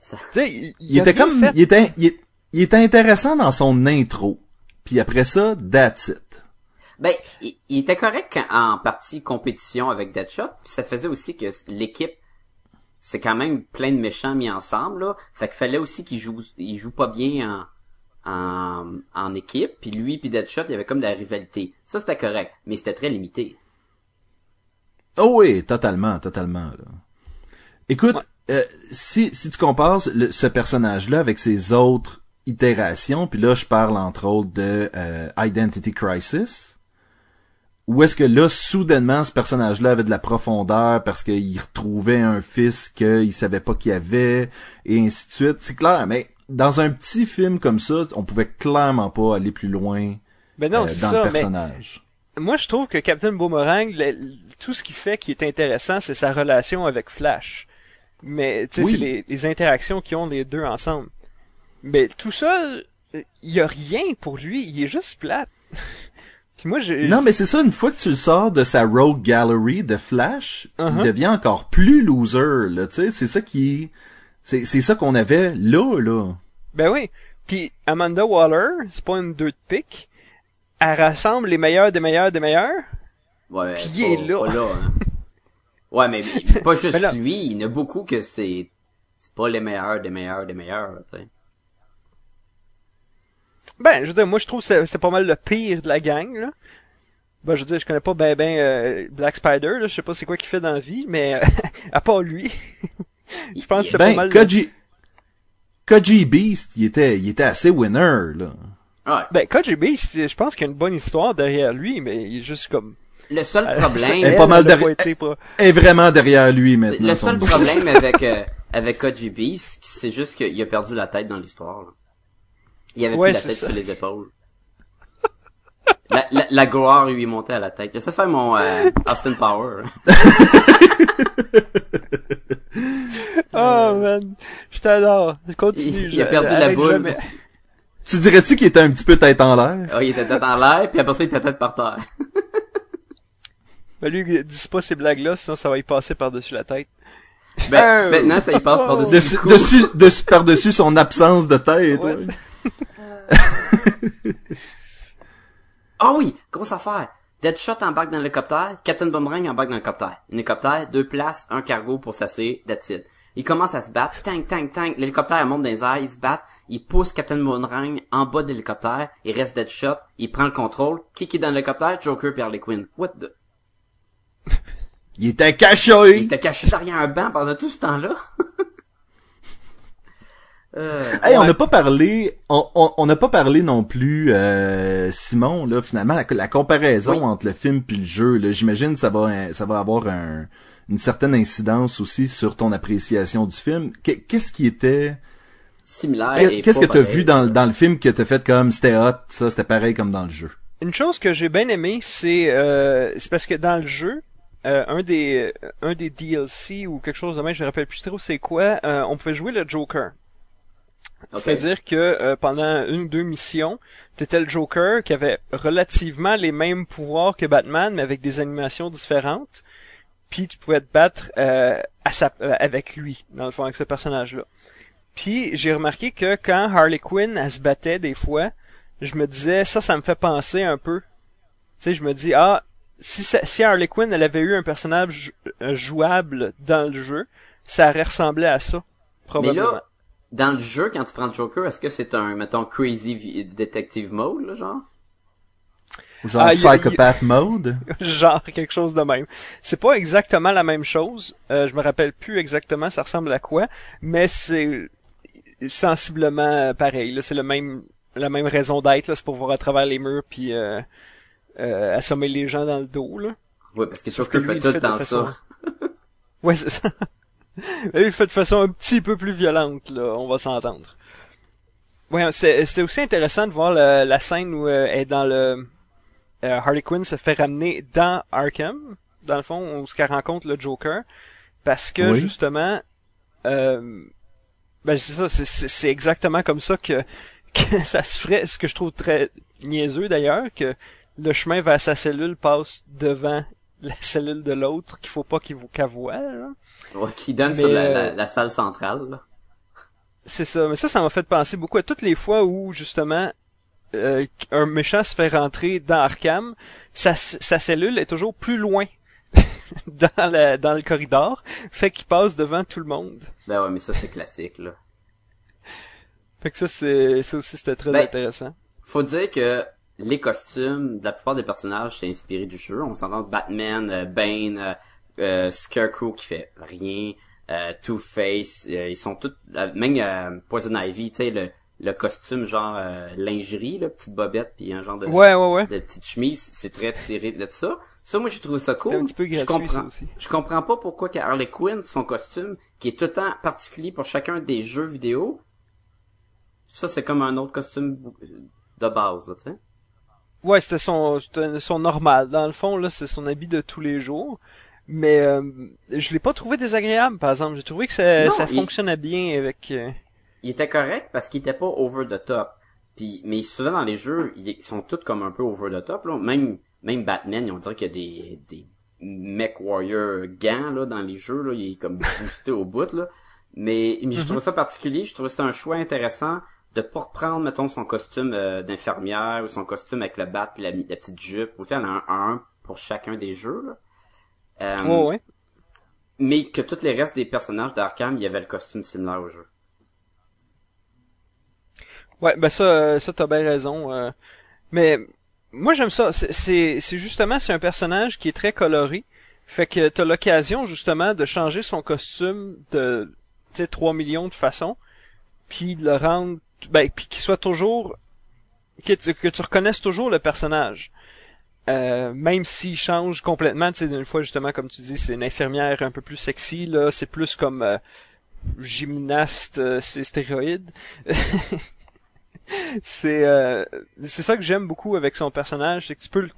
Ça- Tu sais, il, Il était comme, fait. il était, il, il était intéressant dans son intro. Puis après ça, that's it. Ben, il, il était correct en partie compétition avec Deadshot, puis ça faisait aussi que l'équipe, c'est quand même plein de méchants mis ensemble, là. Fait qu'il fallait aussi qu'ils jouent, ils jouent pas bien en, en, en équipe, puis lui puis Deadshot, il y avait comme de la rivalité. Ça, c'était correct, mais c'était très limité. Oh oui, totalement, totalement. Là. Écoute, euh, si, si tu compares le- ce personnage-là avec ses autres itérations, puis là je parle entre autres de euh, Identity Crisis, où est-ce que là, soudainement, ce personnage-là avait de la profondeur parce qu'il retrouvait un fils qu'il savait pas qu'il avait, et ainsi de suite. C'est clair, mais dans un petit film comme ça, on pouvait clairement pas aller plus loin Ben non, euh, dans ça. le mais personnage. moi, je trouve que Captain Boomerang, le- tout ce qu'il fait qui est intéressant, c'est sa relation avec Flash. Mais tu sais, Oui. c'est les, les interactions qu'ils ont les deux ensemble. Mais tout ça, il y a rien pour lui. Il est juste plate. Puis moi, j'ai Non, mais c'est ça, une fois que tu le sors de sa Rogue Gallery de Flash, il Uh-huh. devient encore plus loser, là, tu sais, c'est ça qui... C'est, c'est ça qu'on avait là, là. Ben oui. Puis Amanda Waller, c'est pas une deux de pique. Elle rassemble les meilleurs des meilleurs des meilleurs. Ouais, Puis pas- il est là. pas hein. Ouais, mais mais pas juste Mais là- lui, il y en a beaucoup que c'est, c'est pas les meilleurs des meilleurs des meilleurs, tu sais. Ben, je veux dire, moi je trouve que c'est c'est pas mal le pire de la gang, là. Ben, je veux dire, je connais pas ben ben euh, Black Spider, là. Je sais pas c'est quoi qu'il fait dans la vie, mais euh, à part lui, je pense que c'est pas Ben, mal. le- Koji... Koji Beast, il était, il était assez winner, là. Ouais. Ben, KGB, c'est- je pense qu'il y a une bonne histoire derrière lui, mais il est juste comme... Le seul problème, Elle est pas mal derrière- Est vraiment derrière lui maintenant. Le seul problème avec euh, avec Koji Beast, c'est juste qu'il a perdu la tête dans l'histoire. là. Il avait Ouais, plus la tête ça. sur les épaules. La, la, la gloire lui est montée à la tête. Laissez faire mon euh, Austin Power. Oh, man. Je t'adore. Continue. Il- il a je- perdu la boule. jamais. Tu dirais-tu qu'il était un petit peu tête en l'air? Ah, il était tête en l'air, puis après ça, il était tête par terre. Ben, lui, dis pas ces blagues-là, sinon ça va y passer par-dessus la tête. Ben, Oh. maintenant, ça y passe par-dessus cou. dessus, dessus, par-dessus son absence de tête. Ouais, ouais. Ah oui, grosse affaire. Deadshot embarque dans l'hélicoptère, Captain Boomerang embarque dans l'hélicoptère. Un hélicoptère, deux places, un cargo pour s'asseoir, that's it. Ils commencent à se battre, tank, tank, tank, l'hélicoptère monte dans les airs, ils se battent, ils poussent Captain Boomerang en bas de l'hélicoptère, il reste Deadshot, il prend le contrôle, qui qui est dans l'hélicoptère? Joker puis Harley Quinn. What the... Il était Il caché. était caché derrière un banc pendant tout ce temps-là. euh, Hey, on n'a pas parlé, on on- on n'a pas parlé non plus, euh, Simon, là, finalement, la, la comparaison Oui. entre le film puis le jeu, là, j'imagine que ça va, ça va avoir un, une certaine incidence aussi sur ton appréciation du film. Qu'est- Qu'est-ce qui était, Similaire et qu'est-ce que t'as vu dans, le- dans le film que t'as fait comme c'était hot, ça, c'était pareil comme dans le jeu? Une chose que j'ai bien aimé, c'est c'est parce que dans le jeu, euh, un des un des DLC ou quelque chose de même, je me rappelle plus trop c'est quoi, euh, on pouvait jouer le Joker. Ok. C'est-à-dire que euh, pendant une ou deux missions, t'étais le Joker qui avait relativement les mêmes pouvoirs que Batman, mais avec des animations différentes. Puis tu pouvais te battre euh, à sa, euh, avec lui, dans le fond, avec ce personnage-là. Puis j'ai remarqué que quand Harley Quinn elle se battait des fois, je me disais ça, ça me fait penser un peu. Tu sais, je me dis ah si ça- si Harley Quinn elle avait eu un personnage euh, jouable dans le jeu, ça aurait ressemblé à ça Mais probablement. là, dans le jeu, quand tu prends Joker, est-ce que c'est un, mettons, crazy detective mode, là, genre? Genre Ah, il y a- psychopath mode? genre quelque chose de même. C'est pas exactement la même chose. Euh, je me rappelle plus exactement ça ressemble à quoi, mais c'est sensiblement pareil. Là, c'est le même la même raison d'être. là, C'est pour voir à travers les murs puis euh, euh, assommer les gens dans le dos. Là. Oui, parce que Sauf que lui, fait il tout le temps façon- ça. Ouais, c'est ça. Mais lui, il fait de façon un petit peu plus violente. Là, on va s'entendre. Ouais, c'était c'était aussi intéressant de voir le- la scène où euh, elle est dans le euh, Harley Quinn se fait ramener dans Arkham, dans le fond, où ce qu'elle rencontre le Joker, parce que Oui. justement, euh, ben c'est ça, c'est- c'est c'est exactement comme ça que, que ça se ferait. Ce que je trouve très niaiseux d'ailleurs, que le chemin vers sa cellule passe devant la cellule de l'autre, qu'il faut pas qu'il vous qu'elle voie. là. Ouais, qui donne Mais, sur la, la, euh, la salle centrale, là. C'est ça, mais ça, ça m'a fait penser beaucoup à toutes les fois où justement euh, un méchant se fait rentrer dans Arkham, sa, sa cellule est toujours plus loin dans, la- dans le corridor, fait qu'il passe devant tout le monde. Ben ouais, mais ça, c'est classique, là. Fait que ça, c'est ça aussi c'était très Ben, intéressant. Faut dire que les costumes de la plupart des personnages c'est inspiré du jeu. On s'entend Batman, euh, Bane, euh, euh, Scarecrow qui fait rien, euh, Two-Face, euh, ils sont tous même euh, Poison Ivy, tu sais le le costume genre euh, lingerie, là, petite bobette puis un genre de Ouais, ouais, ouais. de petite chemise, c'est très tiré de ça. Ça moi j'ai trouvé ça cool. C'est un petit peu je ça comprends. aussi. Je comprends pas pourquoi que Harley Quinn son costume qui est tout le temps particulier pour chacun des jeux vidéo. Ça c'est comme un autre costume de base là, tu sais. Ouais, c'était son, c'était son normal. Dans le fond, là, c'est son habit de tous les jours. Mais euh, je l'ai pas trouvé désagréable, par exemple. J'ai trouvé que ça, Non, ça il- fonctionnait bien avec... euh, il était correct parce qu'il était pas over the top. Puis, mais souvent dans les jeux, ils sont tous comme un peu over the top. Là. Même, même Batman, on dirait qu'il y a des, des mech warrior gants là, dans les jeux. Là. Il est comme boosté au bout. Là. Mais, mais je trouve ça particulier. Je trouve ça un choix intéressant de pas reprendre, mettons, son costume euh, d'infirmière ou son costume avec le bat puis la, la petite jupe. Ou tu sais, a un, un pour chacun des jeux. Là. Euh, Ouais, ouais. Mais que tous les restes des personnages d'Arkham, il y avait le costume similaire au jeu. Ouais, ben ça, euh, ça t'as bien raison. euh. Mais moi j'aime ça. C'est- justement c'est un personnage qui est très coloré. Fait que t'as l'occasion justement de changer son costume de tu sais 3 millions de façons, puis de le rendre ben puis qu'il soit toujours que tu, que tu reconnaisses toujours le personnage. Euh, même s'il change complètement, tu sais, d'une fois justement comme tu dis, c'est une infirmière un peu plus sexy là, c'est plus comme euh, gymnaste, euh, c'est stéroïde. c'est euh, c'est ça que j'aime beaucoup avec son personnage, c'est que tu peux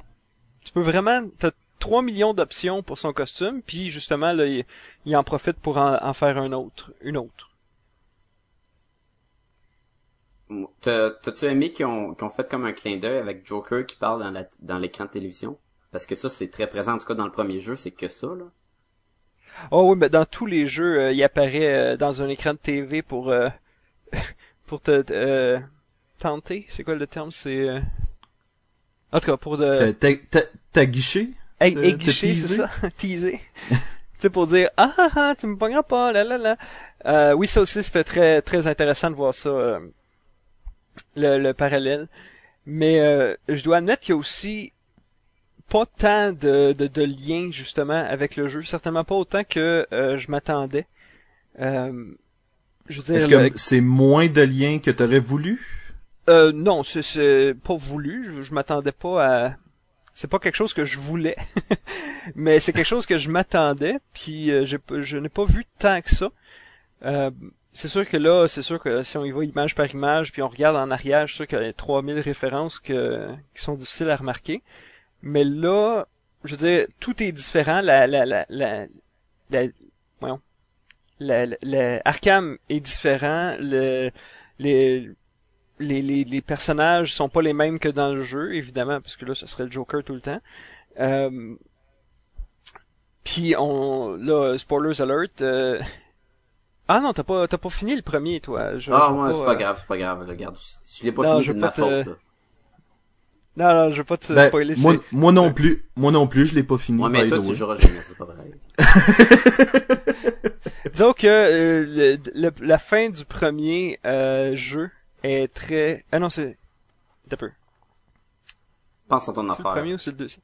tu peux vraiment t'as 3 millions d'options pour son costume, puis justement là il, il en profite pour en, en faire un autre, une autre. T'as-tu aimé qu'ils ont, qu'ils ont fait comme un clin d'œil avec Joker qui parle dans la dans l'écran de télévision? Parce que ça, c'est très présent, en tout cas dans le premier jeu, c'est que ça, là. Oh oui, mais dans tous les jeux, euh, il apparaît euh, dans un écran de TV pour euh, pour te euh, tenter, c'est quoi le terme, c'est euh... en tout cas pour de T'as- t'as- t'as- T'as guiché? Te c'est teaser? ça, teaser. tu sais, pour dire, ah, ah, ah, tu me pogneras pas, là, là, là. Euh, oui, ça aussi, c'était très, très intéressant de voir ça, euh, le, le parallèle. Mais, euh, je dois admettre qu'il y a aussi pas tant de, de, de liens, justement, avec le jeu. Certainement pas autant que euh, je m'attendais. Euh, je veux Est-ce le- que c'est moins de liens que t'aurais voulu? euh, non, c'est- c'est pas voulu. Je, je m'attendais pas à. C'est pas quelque chose que je voulais, mais c'est quelque chose que je m'attendais. Puis euh, j'ai je n'ai pas vu tant que ça. C'est sûr que là, c'est sûr que si on y va image par image, puis on regarde en arrière, suis sûr qu'il y a 3000 références que, qui sont difficiles à remarquer. Mais là, je veux dire, tout est différent. La, la, la, la, la, voyons. La, la- la- Arkham est différent. Le, les, les, les, les personnages sont pas les mêmes que dans le jeu, évidemment, parce que là, ce serait le Joker tout le temps. Euh, puis on, là, spoilers alert. euh, Ah non, t'as pas, t'as pas fini le premier, toi. Je- ah, ouais, c'est pas euh, grave, c'est pas grave, regarde. Je, je l'ai pas Non, fini, je c'est de ma pas te- faute, là. Non, non, je veux pas te Ben, spoiler. moi, moi non plus. Moi non plus, je l'ai pas fini. Ouais, mais toi, tu joueras jamais, c'est pas vrai. Disons que euh, le- le- la fin du premier euh, jeu est très... Ah non, c'est... Un peu. Pense à ton C'est le affaire. premier ou c'est le deuxième?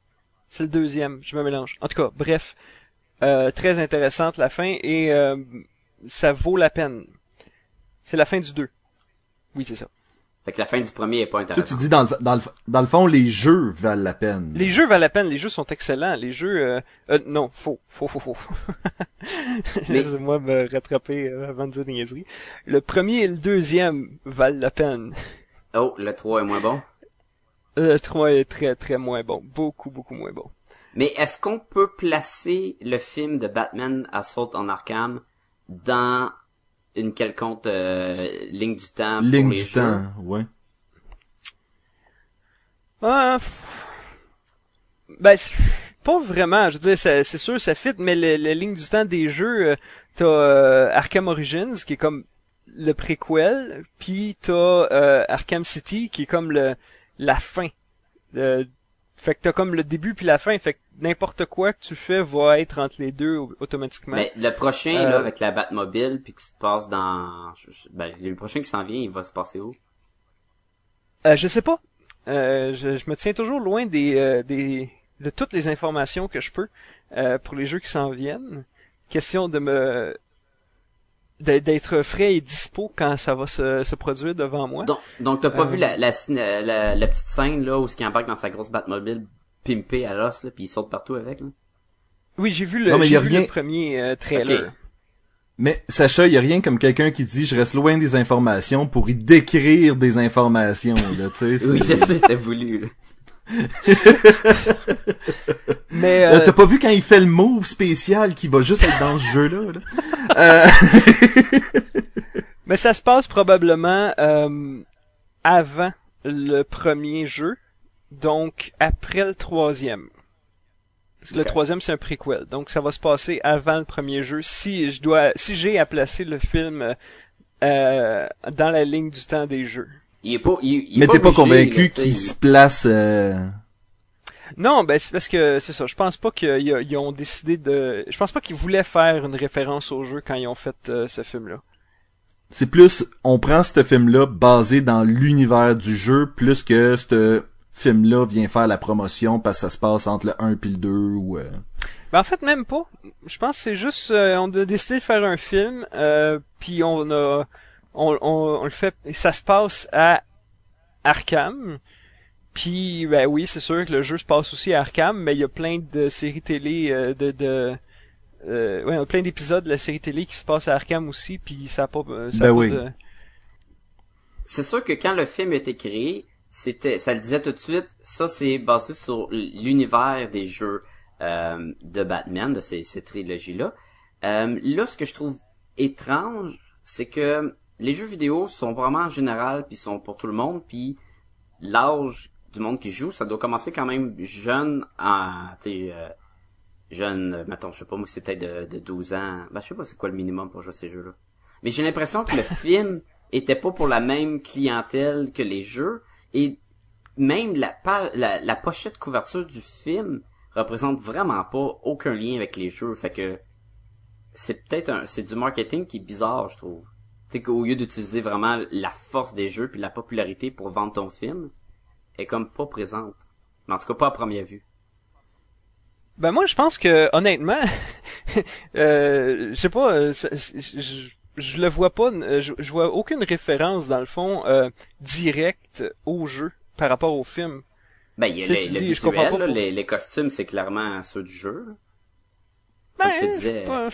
C'est le deuxième, je me mélange. En tout cas, bref. Euh, très intéressante la fin et euh, ça vaut la peine. C'est la fin du 2. Oui, c'est ça. Fait que la fin du premier est pas Toi, tu intéressante. dis dans le, dans le, dans le fond, les jeux valent la peine. Les jeux valent la peine, les jeux sont excellents. Les jeux... Euh, euh, non, faux, faux, faux, faux. Mais- Laissez-moi me rattraper euh, avant de dire des niaiseries. Le premier et le deuxième valent la peine. Oh, le 3 est moins bon? Le 3 est très très moins bon. Beaucoup, beaucoup moins bon. Mais est-ce qu'on peut placer le film de Batman Assault on Arkham dans une quelconque euh, ligne du temps pour Ligne les du jeux? temps, ouais. Ah, pff. ben, c'est- pas vraiment. Je veux dire, c'est sûr, ça fit, mais la ligne du temps des jeux, euh, t'as euh, Arkham Origins, qui est comme le préquel, puis t'as euh, Arkham City, qui est comme le la fin. Euh, fait que t'as comme le début puis la fin. Fait que n'importe quoi que tu fais va être entre les deux au- automatiquement. Mais le prochain, Euh, là, avec la Batmobile, puis que tu te passes dans... Ben, le prochain qui s'en vient, il va se passer où? Euh, je sais pas. Euh, je, je me tiens toujours loin des, euh, des de toutes les informations que je peux euh, pour les jeux qui s'en viennent. Question de me d'être frais et dispo quand ça va se, se produire devant moi. Donc, donc t'as pas Euh, vu la, la, ciné- la, la petite scène, là, où ce qui embarque dans sa grosse Batmobile pimpée à l'os, là, puis il saute partout avec, là? Oui, j'ai vu le, Non, mais y j'ai a vu rien- le premier euh, trailer. Mais Sacha, y a rien comme quelqu'un qui dit je reste loin des informations pour y décrire des informations, là, tu sais. Oui, c'est- je sais, c'était voulu, là. Mais Euh, euh, T'as pas vu quand il fait le move spécial qui va juste être dans ce jeu-là? là? Euh, mais ça se passe probablement euh, avant le premier jeu, donc après le troisième. Parce que Ok. le troisième c'est un prequel, donc ça va se passer avant le premier jeu. Si je dois, si j'ai à placer le film euh, dans la ligne du temps des jeux. Il est pas, il, il est mais t'es pas obligé, convaincu qu'il il- se place... euh, Non, ben c'est parce que c'est ça. Je pense pas qu'ils ont décidé de. Je pense pas qu'ils voulaient faire une référence au jeu quand ils ont fait euh, ce film-là. C'est plus, on prend ce film-là basé dans l'univers du jeu, plus que ce film-là vient faire la promotion parce que ça se passe entre le 1 puis le 2 ou... euh, Ben en fait même pas. Je pense que c'est juste euh, on a décidé de faire un film euh, puis on a on, on, on le fait ça se passe à Arkham. Puis ben oui, c'est sûr que le jeu se passe aussi à Arkham, mais il y a plein de séries télé euh, de de euh, ouais, il y a plein d'épisodes de la série télé qui se passent à Arkham aussi, puis ça a pas euh, ça a Ben pas oui. de- C'est sûr que quand le film a été créé, c'était, ça le disait tout de suite, ça c'est basé sur l'univers des jeux euh, de Batman, de ces, ces trilogies-là. Euh, là, ce que je trouve étrange, c'est que les jeux vidéo sont vraiment en général, puis sont pour tout le monde, puis l'âge du monde qui joue, ça doit commencer quand même jeune, en, tu euh, jeune, euh, mettons, je sais pas, moi c'est peut-être de, de 12 ans, ben je sais pas c'est quoi le minimum pour jouer à ces jeux-là. Mais j'ai l'impression que le film était pas pour la même clientèle que les jeux et même la, la, la pochette couverture du film représente vraiment pas aucun lien avec les jeux. Fait que c'est peut-être un, c'est du marketing qui est bizarre, je trouve. Sais qu'au lieu d'utiliser vraiment la force des jeux puis la popularité pour vendre ton film, est comme pas présente. Mais en tout cas pas à première vue. Ben moi je pense que honnêtement, euh, je sais pas, euh, je, je, le vois pas, euh, je, je vois aucune référence dans le fond euh, directe au jeu par rapport au film. Ben, il y a tu le dis, visuel, pas là, les, les costumes, c'est clairement ceux du jeu. Comme je te Ben, disais. pas-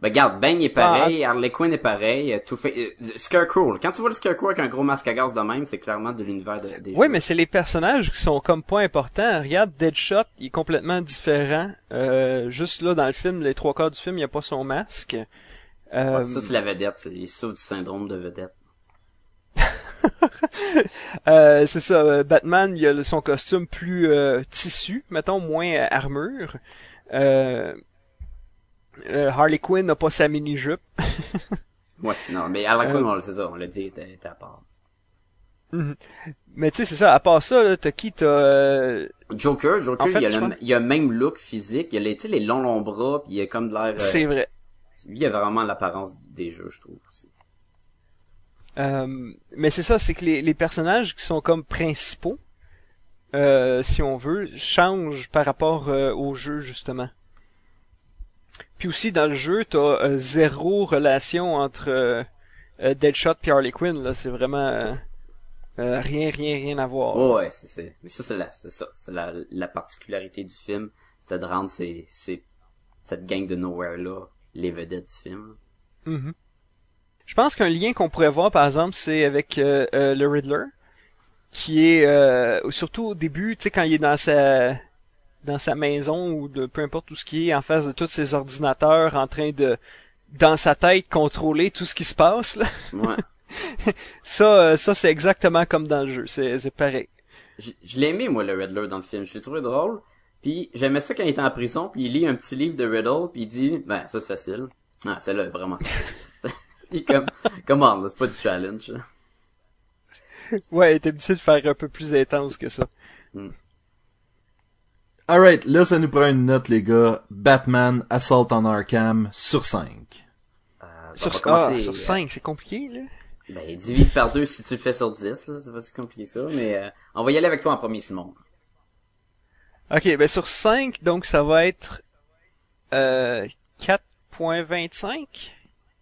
Ben, regarde, Bane est Ah, pareil, Harley Quinn est pareil, euh, tout fait, euh, Scarecrow. Quand tu vois le Scarecrow avec un gros masque à gaz de même, c'est clairement de l'univers de, des Oui, jeux. mais c'est les personnages qui sont comme pas importants. Regarde, Deadshot, il est complètement différent. Euh, juste là, dans le film, les trois quarts du film, il n'y a pas son masque. Euh, Ouais, ça, c'est la vedette, il souffre du syndrome de vedette. euh, c'est ça, euh, Batman, il a son costume plus euh, tissu, mettons, moins armure. Euh, euh, Harley Quinn n'a pas sa mini-jupe. Ouais, non, mais Harley Quinn, Euh, sait ça, on l'a dit, était, était à part. Mais tu sais, c'est ça, à part ça, t'as qui, t'as... euh, Joker, Joker, En fait, il, a le, il a même look physique, il a les, tu sais, les longs longs bras, puis il a comme de l'air, euh, C'est vrai. lui, il a vraiment l'apparence des jeux, je trouve, aussi. Euh, mais c'est ça, c'est que les, les personnages qui sont comme principaux, euh, si on veut, changent par rapport euh, au jeu justement. Puis aussi dans le jeu, t'as euh, zéro relation entre euh, euh, Deadshot et Harley Quinn. Là, c'est vraiment rien, rien, rien à voir. Oh, ouais, c'est, c'est, mais ça, c'est la, c'est ça, c'est la, la particularité du film, c'est de rendre ces, ces, cette gang de nowhere là les vedettes du film. Mhm. Je pense qu'un lien qu'on pourrait voir, par exemple, c'est avec euh, euh, le Riddler, qui est euh, surtout au début, tu sais, quand il est dans sa dans sa maison ou de peu importe tout ce qui est en face de tous ses ordinateurs, en train de dans sa tête contrôler tout ce qui se passe. Là. Ouais. Ça, euh, ça c'est exactement comme dans le jeu. C'est c'est pareil. je je l'ai aimé, moi, le Riddler dans le film. Je l'ai trouvé drôle. Puis j'aimais ça quand il était en prison, puis il lit un petit livre de Riddle, puis il dit, ben, ça c'est facile. Ah, celle-là est vraiment facile. il est comme, là, c'est pas du challenge. Ouais, t'es habitué de faire un peu plus intense que ça. Alright, là, ça nous prend une note, les gars. Batman Assault on Arkham sur 5. Euh, Sur, ah, sur euh, 5, c'est compliqué, là. Ben, divise par deux si tu le fais sur 10, là. C'est pas si compliqué que ça, mais euh, on va y aller avec toi en premier, Simon. Ok, ben sur 5, donc ça va être euh, 4.25.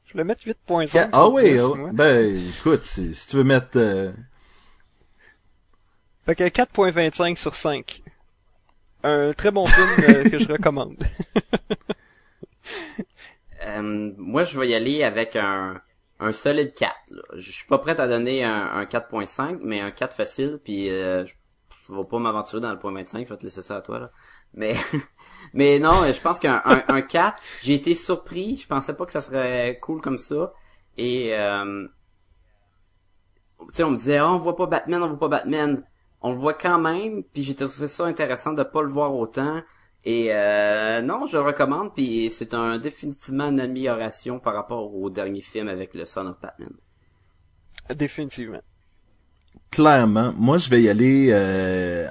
Je vais le mettre 8.5. Ah sur oui, 10, ah ouais. moi. ben écoute, si, si tu veux mettre... euh, Fait que 4.25 sur 5. Un très bon film euh, que je recommande. Euh, moi, je vais y aller avec un, un solide 4. Là. Je suis pas prêt à donner un, un 4.5, mais un 4 facile, puis euh, je, vais pas m'aventurer dans le point 25, je vais te laisser ça à toi. là. Mais mais non, je pense qu'un un, un 4, j'ai été surpris, je pensais pas que ça serait cool comme ça. Et euh, tu sais, on me disait, ah, on voit pas Batman, on voit pas Batman. On le voit quand même, puis j'ai trouvé ça intéressant de pas le voir autant. Et euh, non, je le recommande, puis c'est un définitivement une amélioration par rapport au dernier film avec le Son of Batman. Définitivement. clairement, moi je vais y aller euh,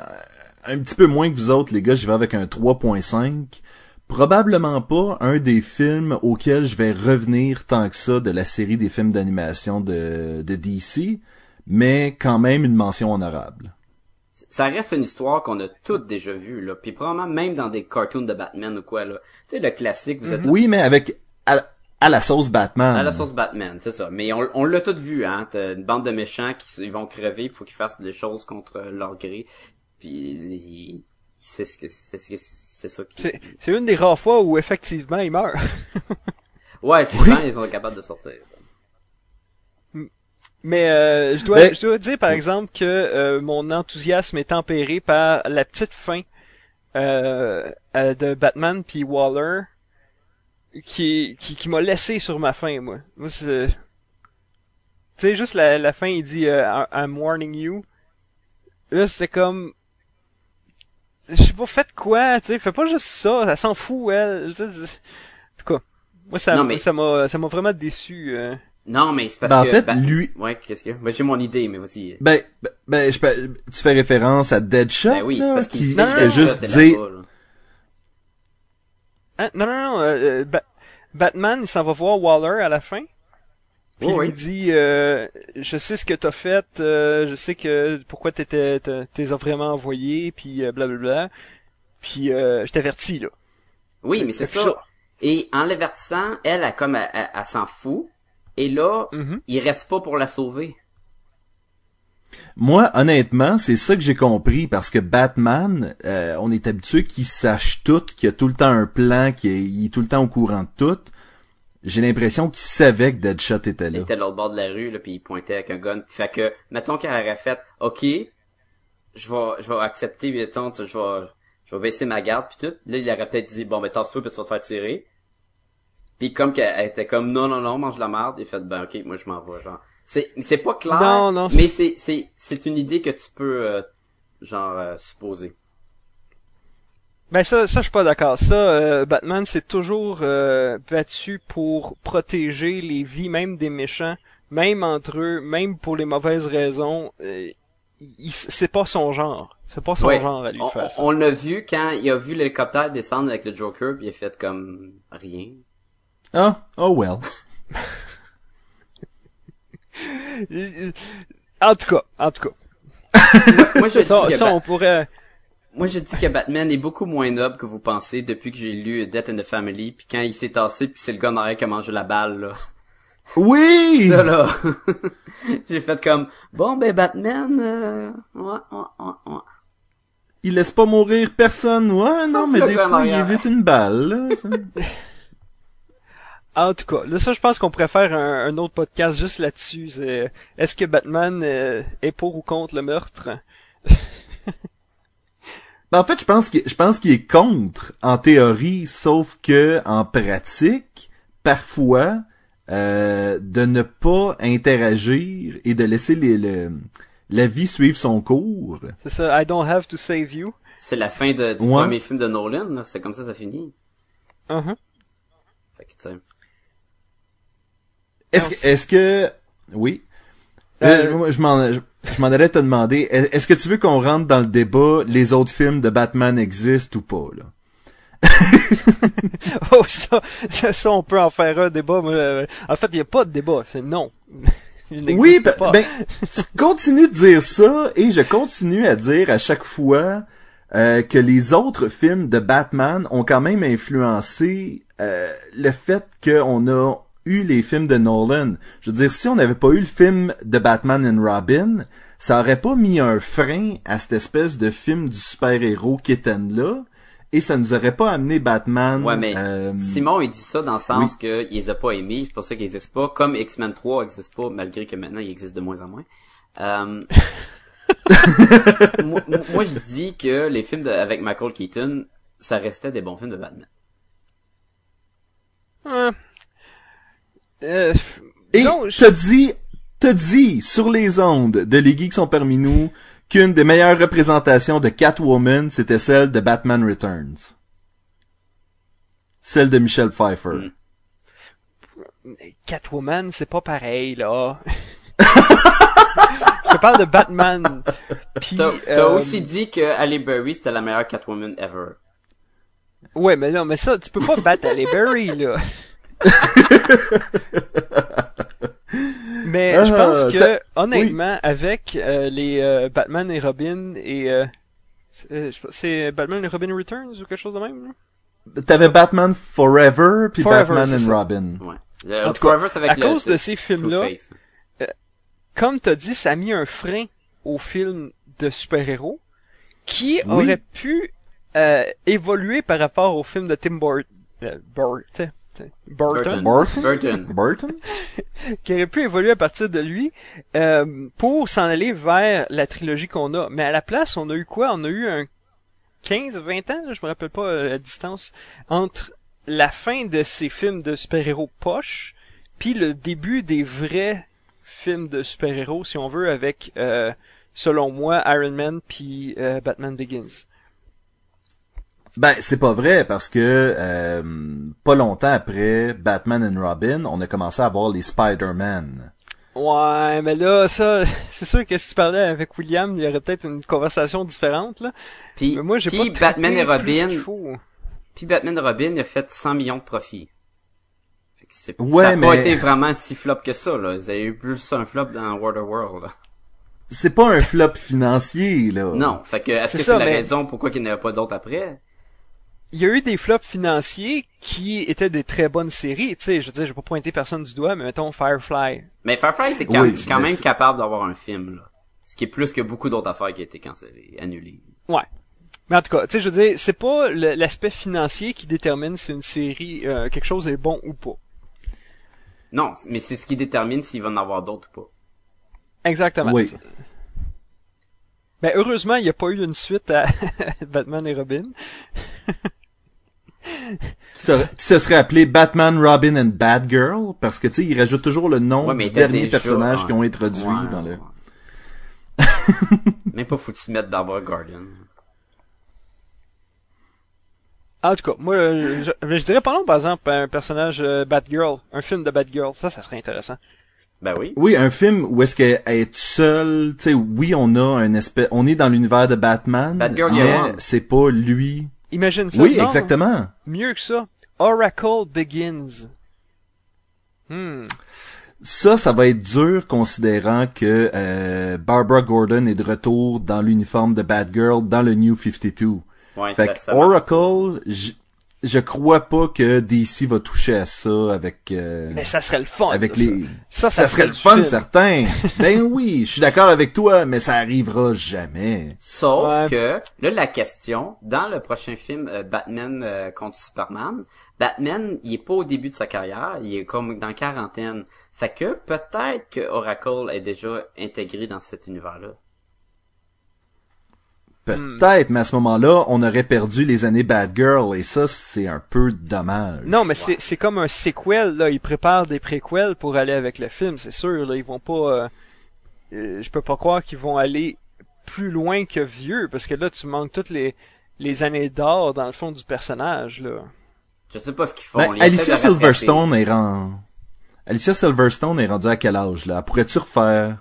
un petit peu moins que vous autres, les gars. Je vais avec un 3.5. Probablement pas un des films auxquels je vais revenir tant que ça de la série des films d'animation de, de DC, mais quand même une mention honorable. Ça reste une histoire qu'on a toutes déjà vue, là, puis probablement même dans des cartoons de Batman ou quoi, là. Tu sais, le classique, vous êtes tous Oui, mais avec à, à la sauce Batman. à la sauce Batman, c'est ça. Mais on, on l'a tout vu, hein. T'as une bande de méchants qui ils vont crever, il faut qu'ils fassent des choses contre leur gré. Puis ils- c'est ce que c'est ce que c'est ça qui. C'est une des rares fois où effectivement il meurt. Ouais, souvent ils sont capables de sortir. Mais euh, je dois je dois dire par exemple que euh, mon enthousiasme est tempéré par la petite fin euh, euh, de Batman puis Waller qui qui, qui m'a laissé sur ma faim moi. Moi c'est tu sais juste la, la fin il dit euh, I'm warning you. Là c'est comme je sais pas faites quoi, tu sais, fais pas juste ça, elle s'en fout elle. Tu sais, En tout cas, moi ça Non, mais- ça m'a ça m'a vraiment déçu. Non, mais c'est parce Ben, en que fait, Bat- lui, Ouais, qu'est-ce que Ben j'ai mon idée, mais vas-y. ben, ben, ben, je peux- tu fais référence à Deadshot, Ben oui, c'est là, parce qu'il qui sait que juste dire. Hein? Non, non, non. euh, euh, Ba- Batman, il s'en va voir Waller à la fin. Puis Oui, il oui. lui dit, euh, je sais ce que t'as fait, euh, je sais que pourquoi t'étais, t'es vraiment envoyé, puis euh, blablabla. Puis euh, je t'avertis là. Oui, mais c'est ça. Et en l'avertissant, elle, elle, comme, elle, elle- elle s'en fout. Et là, Mhm. il reste pas pour la sauver. Moi, honnêtement, c'est ça que j'ai compris parce que Batman, euh, on est habitué qu'il sache tout, qu'il a tout le temps un plan, qu'il est, il tout le temps au courant de tout. J'ai l'impression qu'il savait que Deadshot était Il là. était à l'autre bord de la rue, là, puis il pointait avec un gun. Fait que, mettons qu'elle aurait fait, OK, je vais, je vais accepter, mettons, tu- je vais, je vais baisser ma garde, puis tout. Là, il aurait peut-être dit, bon, ben, tasse-toi, puis tu vas te faire tirer. Puis comme qu'elle elle était comme, non, non, non, mange la merde, il fait, ben, OK, moi, je m'en vais, genre. C'est, c'est pas clair, Non, non. mais c'est, c'est, c'est une idée que tu peux, euh, genre, euh, supposer. Ben ça, ça je suis pas d'accord. Ça, euh, Batman s'est toujours euh, battu pour protéger les vies même des méchants, même entre eux, même pour les mauvaises raisons. Euh, c'est pas son genre. C'est pas son Ouais. genre à lui On, faire ça. on l'a vu quand il a vu l'hélicoptère descendre avec le Joker, puis il a fait comme rien. Ah, oh well. Euh, En tout cas, en tout cas. Moi, je dis Ça, que ça on pourrait. Moi, je dis que Batman est beaucoup moins noble que vous pensez depuis que j'ai lu Death in the Family, puis quand il s'est tassé, puis c'est le gars en qui a mangé la balle, là. Oui! Ça, là. j'ai fait comme, bon, ben, Batman, euh, ouais, ouais, ouais, ouais. Il laisse pas mourir personne, ouais, Sauf non, mais des fois, il évite une balle, là. ça. En tout cas, là, ça, je pense qu'on pourrait faire un, un autre podcast juste là-dessus. C'est, Est-ce que Batman euh, est pour ou contre le meurtre? Ben, en fait, je pense qu'il, je pense qu'il est contre en théorie, sauf que en pratique, parfois, euh, de ne pas interagir et de laisser les, le- la vie suivre son cours. C'est ça, I don't have to save you. C'est la fin de, du Ouais. premier film de Nolan, là. C'est comme ça ça finit. Uh-huh. Fait que, tu sais. Est-ce que, est-ce que, oui. Euh, Euh, je m'en, je, je m'en allais te demander, est- est-ce que tu veux qu'on rentre dans le débat, les autres films de Batman existent ou pas, là? Oh, ça, ça, on peut en faire un débat. mais, euh, en fait, il n'y a pas de débat, c'est non. Oui, ben, ben, tu continues de dire ça et je continue à dire à chaque fois euh, que les autres films de Batman ont quand même influencé euh, le fait qu'on a eu les films de Nolan. Je veux dire, si on n'avait pas eu le film de Batman and Robin, ça aurait pas mis un frein à cette espèce de film du super-héros kitten là et ça nous aurait pas amené Batman. Ouais, mais euh, Simon, il dit ça dans le sens que il les a pas aimés, c'est pour ça qu'ils existent pas, comme X-Men 3 existe pas, malgré que maintenant il existe de moins en moins. Euh, moi, moi, je dis que les films de- avec Michael Keaton, ça restait des bons films de Batman. Euh, Et je- t'as dit, t'as dit sur les ondes de Les Geeks sont parmi nous qu'une des meilleures représentations de Catwoman, c'était celle de Batman Returns. Celle de Michelle Pfeiffer. Mm. Catwoman, c'est pas pareil, là. je te parle de Batman. T'as t'as euh, aussi dit que Halle Berry c'était la meilleure Catwoman ever. Ouais, mais non, mais ça, tu peux pas battre Halle Berry, là. mais je Ah, pense que, ça- honnêtement, avec euh, les euh, Batman et Robin et... euh, c'est euh, je Batman et Robin Returns ou quelque chose de même, là? T'avais Batman Forever puis Forever, Batman and ça. Robin. Ouais. Le En tout cas, avec à le- cause le- de ces films-là, Two-Face. comme t'as dit, ça a mis un frein au film de super-héros qui Oui. aurait pu euh, évoluer par rapport au film de Tim Burt- euh, Burt- Burton, Burton. Burton? Burton. Burton? qui aurait pu évoluer à partir de lui euh, pour s'en aller vers la trilogie qu'on a. Mais à la place, on a eu quoi? On a eu un 15-20 ans, là, je me rappelle pas euh, la distance, entre la fin de ces films de super-héros poche, puis le début des vrais films de super-héros, si on veut, avec, euh, selon moi, Iron Man puis euh, Batman Begins. Ben, c'est pas vrai parce que euh, pas longtemps après Batman and Robin, on a commencé à avoir les Spider-Man. Ouais, mais là, ça, c'est sûr que si tu parlais avec William, il y aurait peut-être une conversation différente, là. Puis, Mais moi, j'ai puis pas Batman et Robin, puis Batman et Robin il a fait 100 millions de profits. Fait que c'est- Ouais, ça a pas été vraiment si flop que ça, là. Ils avaient eu plus un flop dans Waterworld, là. C'est pas un flop financier, là. Non. Fait que, est-ce C'est que ça, c'est la mais- raison pourquoi il n'y en avait pas d'autres après? Il y a eu des flops financiers qui étaient des très bonnes séries, tu sais, je veux dire, je vais pas pointer personne du doigt, mais mettons Firefly. Mais Firefly était quand, Oui, quand mais même capable d'avoir un film, là. Ce qui est plus que beaucoup d'autres affaires qui ont été cancellées, annulées. Ouais. Mais en tout cas, tu sais, je veux dire, c'est pas l'aspect financier qui détermine si une série, euh, quelque chose est bon ou pas. Non, mais c'est ce qui détermine s'il va en avoir d'autres ou pas. Exactement. Oui. Ben, heureusement, il n'y a pas eu une suite à Batman et Robin. Qui se serait appelé Batman, Robin and Batgirl, parce que tu sais, il rajoute toujours le nom Ouais, mais du dernier déjà- personnage ouais. qu'ils ont introduit Ouais, dans le. ouais. Même pas foutu de mettre d'abord Guardian. En tout cas, moi, euh, je, je dirais pas non, par exemple, un personnage euh, Batgirl, un film de Batgirl, ça, ça serait intéressant. Ben oui. Oui, un film où est-ce qu'elle est seule, tu sais, oui, on a un espèce, on est dans l'univers de Batman, Batgirl mais c'est pas lui. Imagine ça. Oui, non, exactement. Mieux que ça. Oracle Begins. Hmm. Ça, ça va être dur considérant que euh, Barbara Gordon est de retour dans l'uniforme de Batgirl dans le New 52. Ouais, Fait ça. Oracle, j- je crois pas que DC va toucher à ça avec euh, Mais ça serait le fun. avec les Ça, ça, ça, serait le fun film. certain. ben oui, je suis d'accord avec toi, mais ça arrivera jamais. Sauf Ouais. que, là, la question, dans le prochain film euh, Batman euh, contre Superman, Batman, il est pas au début de sa carrière, il est comme dans quarantaine. Fait que peut-être que Oracle est déjà intégré dans cet univers-là. Peut-être, mais à ce moment-là, on aurait perdu les années Bad Girl et ça, c'est un peu dommage. Non, mais c'est c'est comme un sequel là. Ils préparent des préquels pour aller avec le film, c'est sûr. Là, ils vont pas. euh, euh, je peux pas croire qu'ils vont aller plus loin que vieux, parce que là, tu manques toutes les les années d'or dans le fond du personnage là. Je sais pas ce qu'ils font. Ben, Alicia. Silverstone est rend... Alicia Silverstone est rendue à quel âge là? Pourrais-tu refaire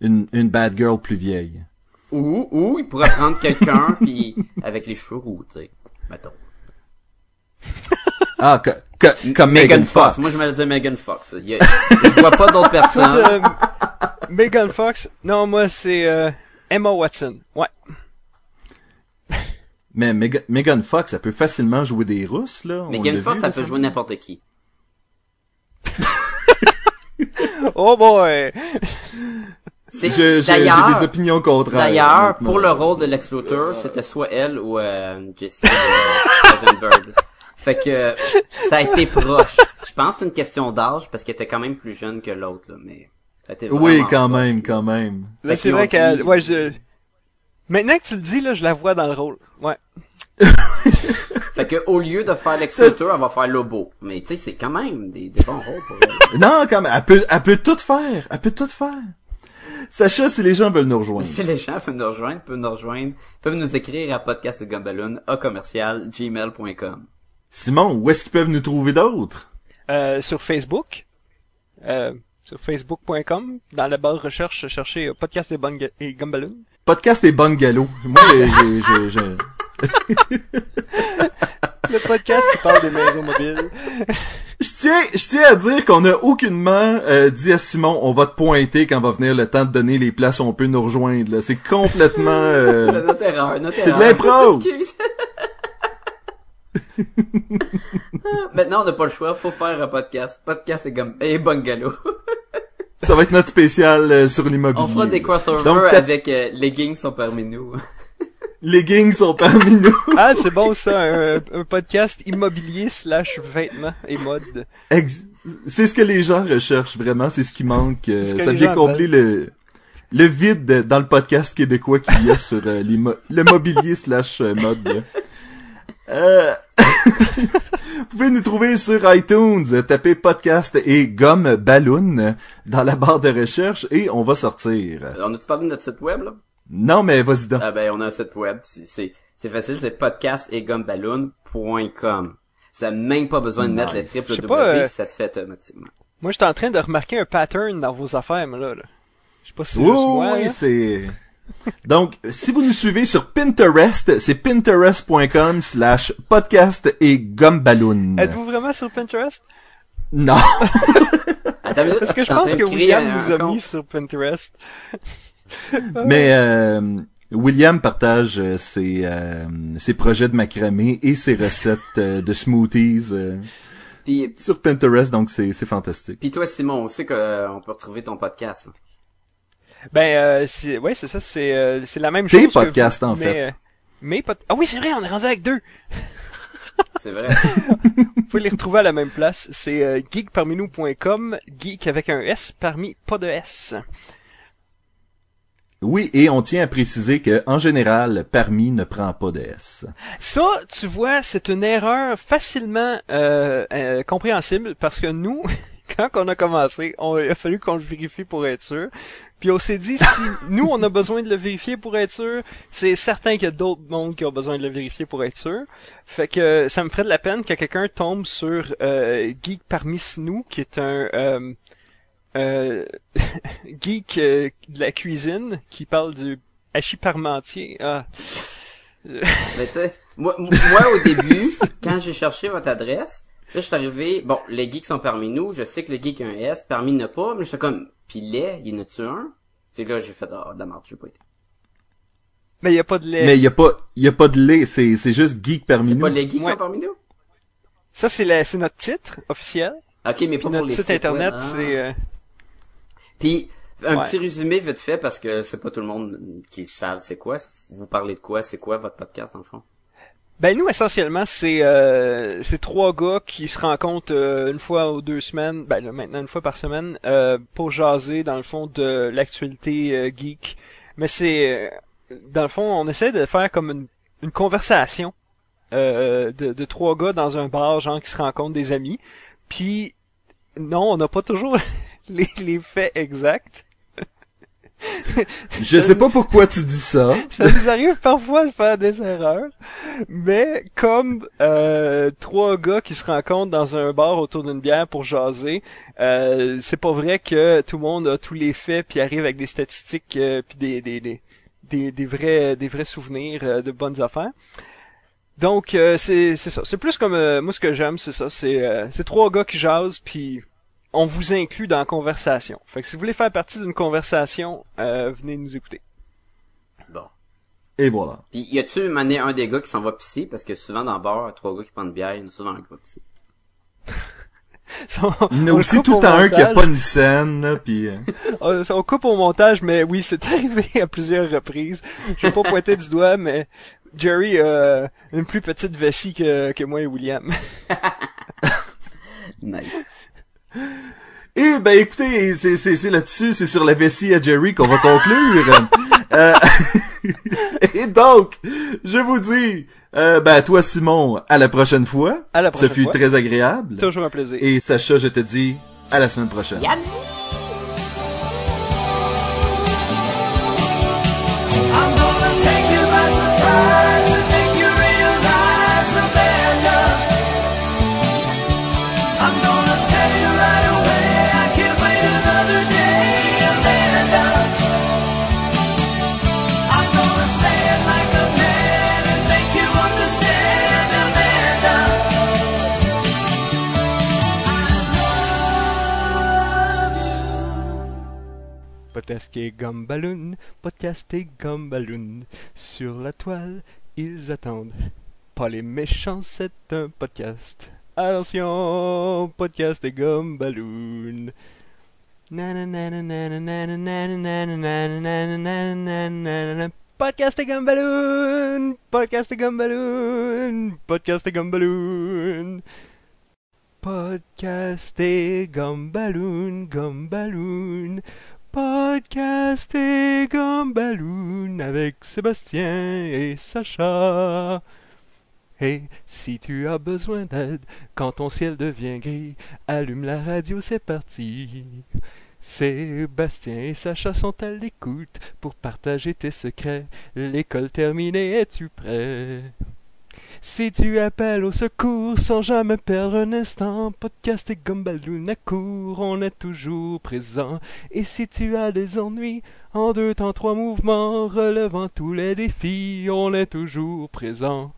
une une Bad Girl plus vieille? Ou, ou, il pourrait prendre quelqu'un, puis avec les cheveux roux, tu sais. Mettons. Ah, que, que- comme Megan Fox. Moi, je me disais Megan Fox. Il y a- je vois pas d'autres personnes. Euh, Megan Fox. Non, moi c'est euh, Emma Watson. Ouais. Mais Meg- Megan Fox, elle peut facilement jouer des Russes là. Megan Fox, vu, ça peut jouer n'importe qui. Oh boy. J'ai d'ailleurs, des opinions contraires. d'ailleurs, pour le rôle de Lex Luthor, c'était soit elle ou euh, Jesse euh, Eisenberg. Fait que ça a été proche. Je pense que c'est une question d'âge parce qu'elle était quand même plus jeune que l'autre, là, mais ça a été Oui, quand proche. même, quand même. Là, c'est vrai qu'elle. dit- Ouais, je. Maintenant que tu le dis là, je la vois dans le rôle. Ouais. Fait que au lieu de faire Lex Luthor, elle va faire Lobo. Mais tu sais, c'est quand même des, des bons rôles pour elle. Non, quand même, elle peut, elle peut tout faire. Elle peut tout faire. Sacha, si les gens veulent nous rejoindre. Si les gens veulent nous rejoindre, peuvent nous rejoindre, peuvent nous écrire à podcast à commercial gmail.com. Simon, où est-ce qu'ils peuvent nous trouver d'autres? Euh, sur Facebook. Euh, sur facebook.com. Dans la barre recherche, cherchez euh, podcast et, Bunga- et Gumballoon. Podcast et bungalows. Moi, j'ai, j'ai, j'ai- Le podcast qui parle des maisons mobiles. Je tiens, je tiens à dire qu'on a aucunement euh, dit à Simon, on va te pointer quand va venir le temps de donner les places où on peut nous rejoindre. C'est complètement... euh, Notre erreur, notre C'est de l'impro. Maintenant, on n'a pas le choix, faut faire un podcast. Podcast et, gum- et bungalow. Ça va être notre spécial euh, sur l'immobilier. On fera des crossovers Donc, avec euh, Leggings sont parmi nous. Les gangs sont parmi nous. Ah, c'est bon ça, un, un podcast immobilier slash vêtements et mode. Ex- C'est ce que les gens recherchent vraiment, c'est ce qui manque. euh, ce ça vient combler le le vide de- dans le podcast québécois qu'il y a sur euh, le mobilier slash euh, mode. Euh, Vous pouvez nous trouver sur iTunes, tapez podcast et gomme balloon dans la barre de recherche et on va sortir. Euh, On a-tu parlé de notre site web, là? Non mais vas-y donc. Ah ben, on a un site web. C'est, facile, c'est podcast et gumballoon.com. Ça n'a même pas besoin de mettre le Nice. triple Je sais W, pas, euh, ça se fait automatiquement. Moi, j'étais en train de remarquer un pattern dans vos affaires, mais là, là. Je sais pas si c'est Oui, moi. oui, c'est... Donc, si vous nous suivez sur Pinterest, c'est pinterest.com slash podcast et gumballoon. Êtes-vous vraiment sur Pinterest? Non. Attends Parce que je pense que William nous a compte. mis sur Pinterest. Mais euh, William partage euh, ses, euh, ses projets de macramé et ses recettes euh, de smoothies euh, Puis, sur Pinterest, donc c'est c'est fantastique. puis toi, Simon, on sait qu'on peut retrouver ton podcast. hein. Ben, euh, c'est, ouais, c'est ça, c'est, euh, c'est la même Tes chose. que podcasts, vous, en mais, fait. euh, mes pod- Ah oui, c'est vrai, on est rendu avec deux. C'est vrai. Vous pouvez les retrouver à la même place. C'est euh, geekparminous.com, geek avec un S parmi pas de S. Oui, et on tient à préciser que en général, parmi ne prend pas de S. Ça, tu vois, c'est une erreur facilement euh, euh, compréhensible parce que nous, quand on a commencé, on, il a fallu qu'on le vérifie pour être sûr. Puis on s'est dit, si nous, on a besoin de le vérifier pour être sûr, c'est certain qu'il y a d'autres mondes qui ont besoin de le vérifier pour être sûr. Fait que ça me ferait de la peine que quelqu'un tombe sur euh, Geek parmi nous, qui est un euh, geek euh, de la cuisine qui parle du hachis parmentier. Ah. Mais tu moi, moi au début, quand j'ai cherché votre adresse, là je suis arrivé, bon, les geeks sont parmi nous, je sais que le geek a un S, parmi n'a pas, mais j'étais comme, pis lait, y en a-tu un? Fait que là j'ai fait, oh, de la merde, j'ai pas été. Mais y a pas de lait. Mais y a pas, y a pas de lait, c'est, c'est juste geek parmi nous. C'est pas les geeks ouais. sont parmi nous? Ça c'est la, c'est notre titre officiel. Ok, mais pas pour notre site internet, hein. c'est... Euh... Puis un petit résumé vite fait parce que c'est pas tout le monde qui savent c'est quoi. Vous parlez de quoi? C'est quoi votre podcast dans le fond? Ben nous essentiellement c'est euh, c'est trois gars qui se rencontrent euh, une fois ou deux semaines, ben là, maintenant une fois par semaine euh, pour jaser dans le fond de l'actualité euh, geek. Mais c'est euh, dans le fond on essaie de faire comme une, une conversation euh, de, de trois gars dans un bar genre qui se rencontrent des amis. Puis non, on n'a pas toujours les, les faits exacts. Je sais pas pourquoi tu dis ça. ça nous arrive parfois de faire des erreurs, mais comme euh, trois gars qui se rencontrent dans un bar autour d'une bière pour jaser, euh, c'est pas vrai que tout le monde a tous les faits puis arrive avec des statistiques euh, puis des, des, des, des, vrais des vrais souvenirs euh, de bonnes affaires. Donc euh, c'est c'est ça. C'est plus comme euh, moi ce que j'aime c'est ça. C'est c'est trois gars qui jasent puis on vous inclut dans la conversation. Fait que si vous voulez faire partie d'une conversation, euh, venez nous écouter. Bon. Et voilà. Puis y a-tu mané un des gars qui s'en va pisser? Parce que souvent dans le bar, trois gars qui prennent de bière, il y en a souvent un gars qui pisser. il y a aussi tout le un qui a pas une scène, puis... Euh. on, coupe au montage, mais oui, c'est arrivé à plusieurs reprises. Je vais pas pointer du doigt, mais Jerry a une plus petite vessie que, que moi et William. nice. Eh ben écoutez, c'est, c'est, c'est là-dessus, c'est sur la vessie à Jerry qu'on va conclure. euh, et donc, je vous dis, euh, ben toi Simon, à la prochaine fois. À la prochaine Ce fut très agréable. Toujours un plaisir. Et Sacha, je te dis à la semaine prochaine. Yann. Podcasté Gumballoon, podcasté Gumballoon. Sur la toile, ils attendent. Pas les méchants, c'est un podcast. Attention, podcast et Gumballoon. Podcast et Gumballoon! Podcast et Gumballoon! Podcast et Gumballoon! Podcast et Gumballoon, Gumballoon! Podcast et Gumballoon avec Sébastien et Sacha. Et si tu as besoin d'aide quand ton ciel devient gris, allume la radio, c'est parti. Sébastien et Sacha sont à l'écoute pour partager tes secrets. L'école terminée, es-tu prêt? Si tu appelles au secours sans jamais perdre un instant, podcast et Gumballoon à on est toujours présent. Et si tu as des ennuis, en deux temps, trois mouvements, relevant tous les défis, on est toujours présent.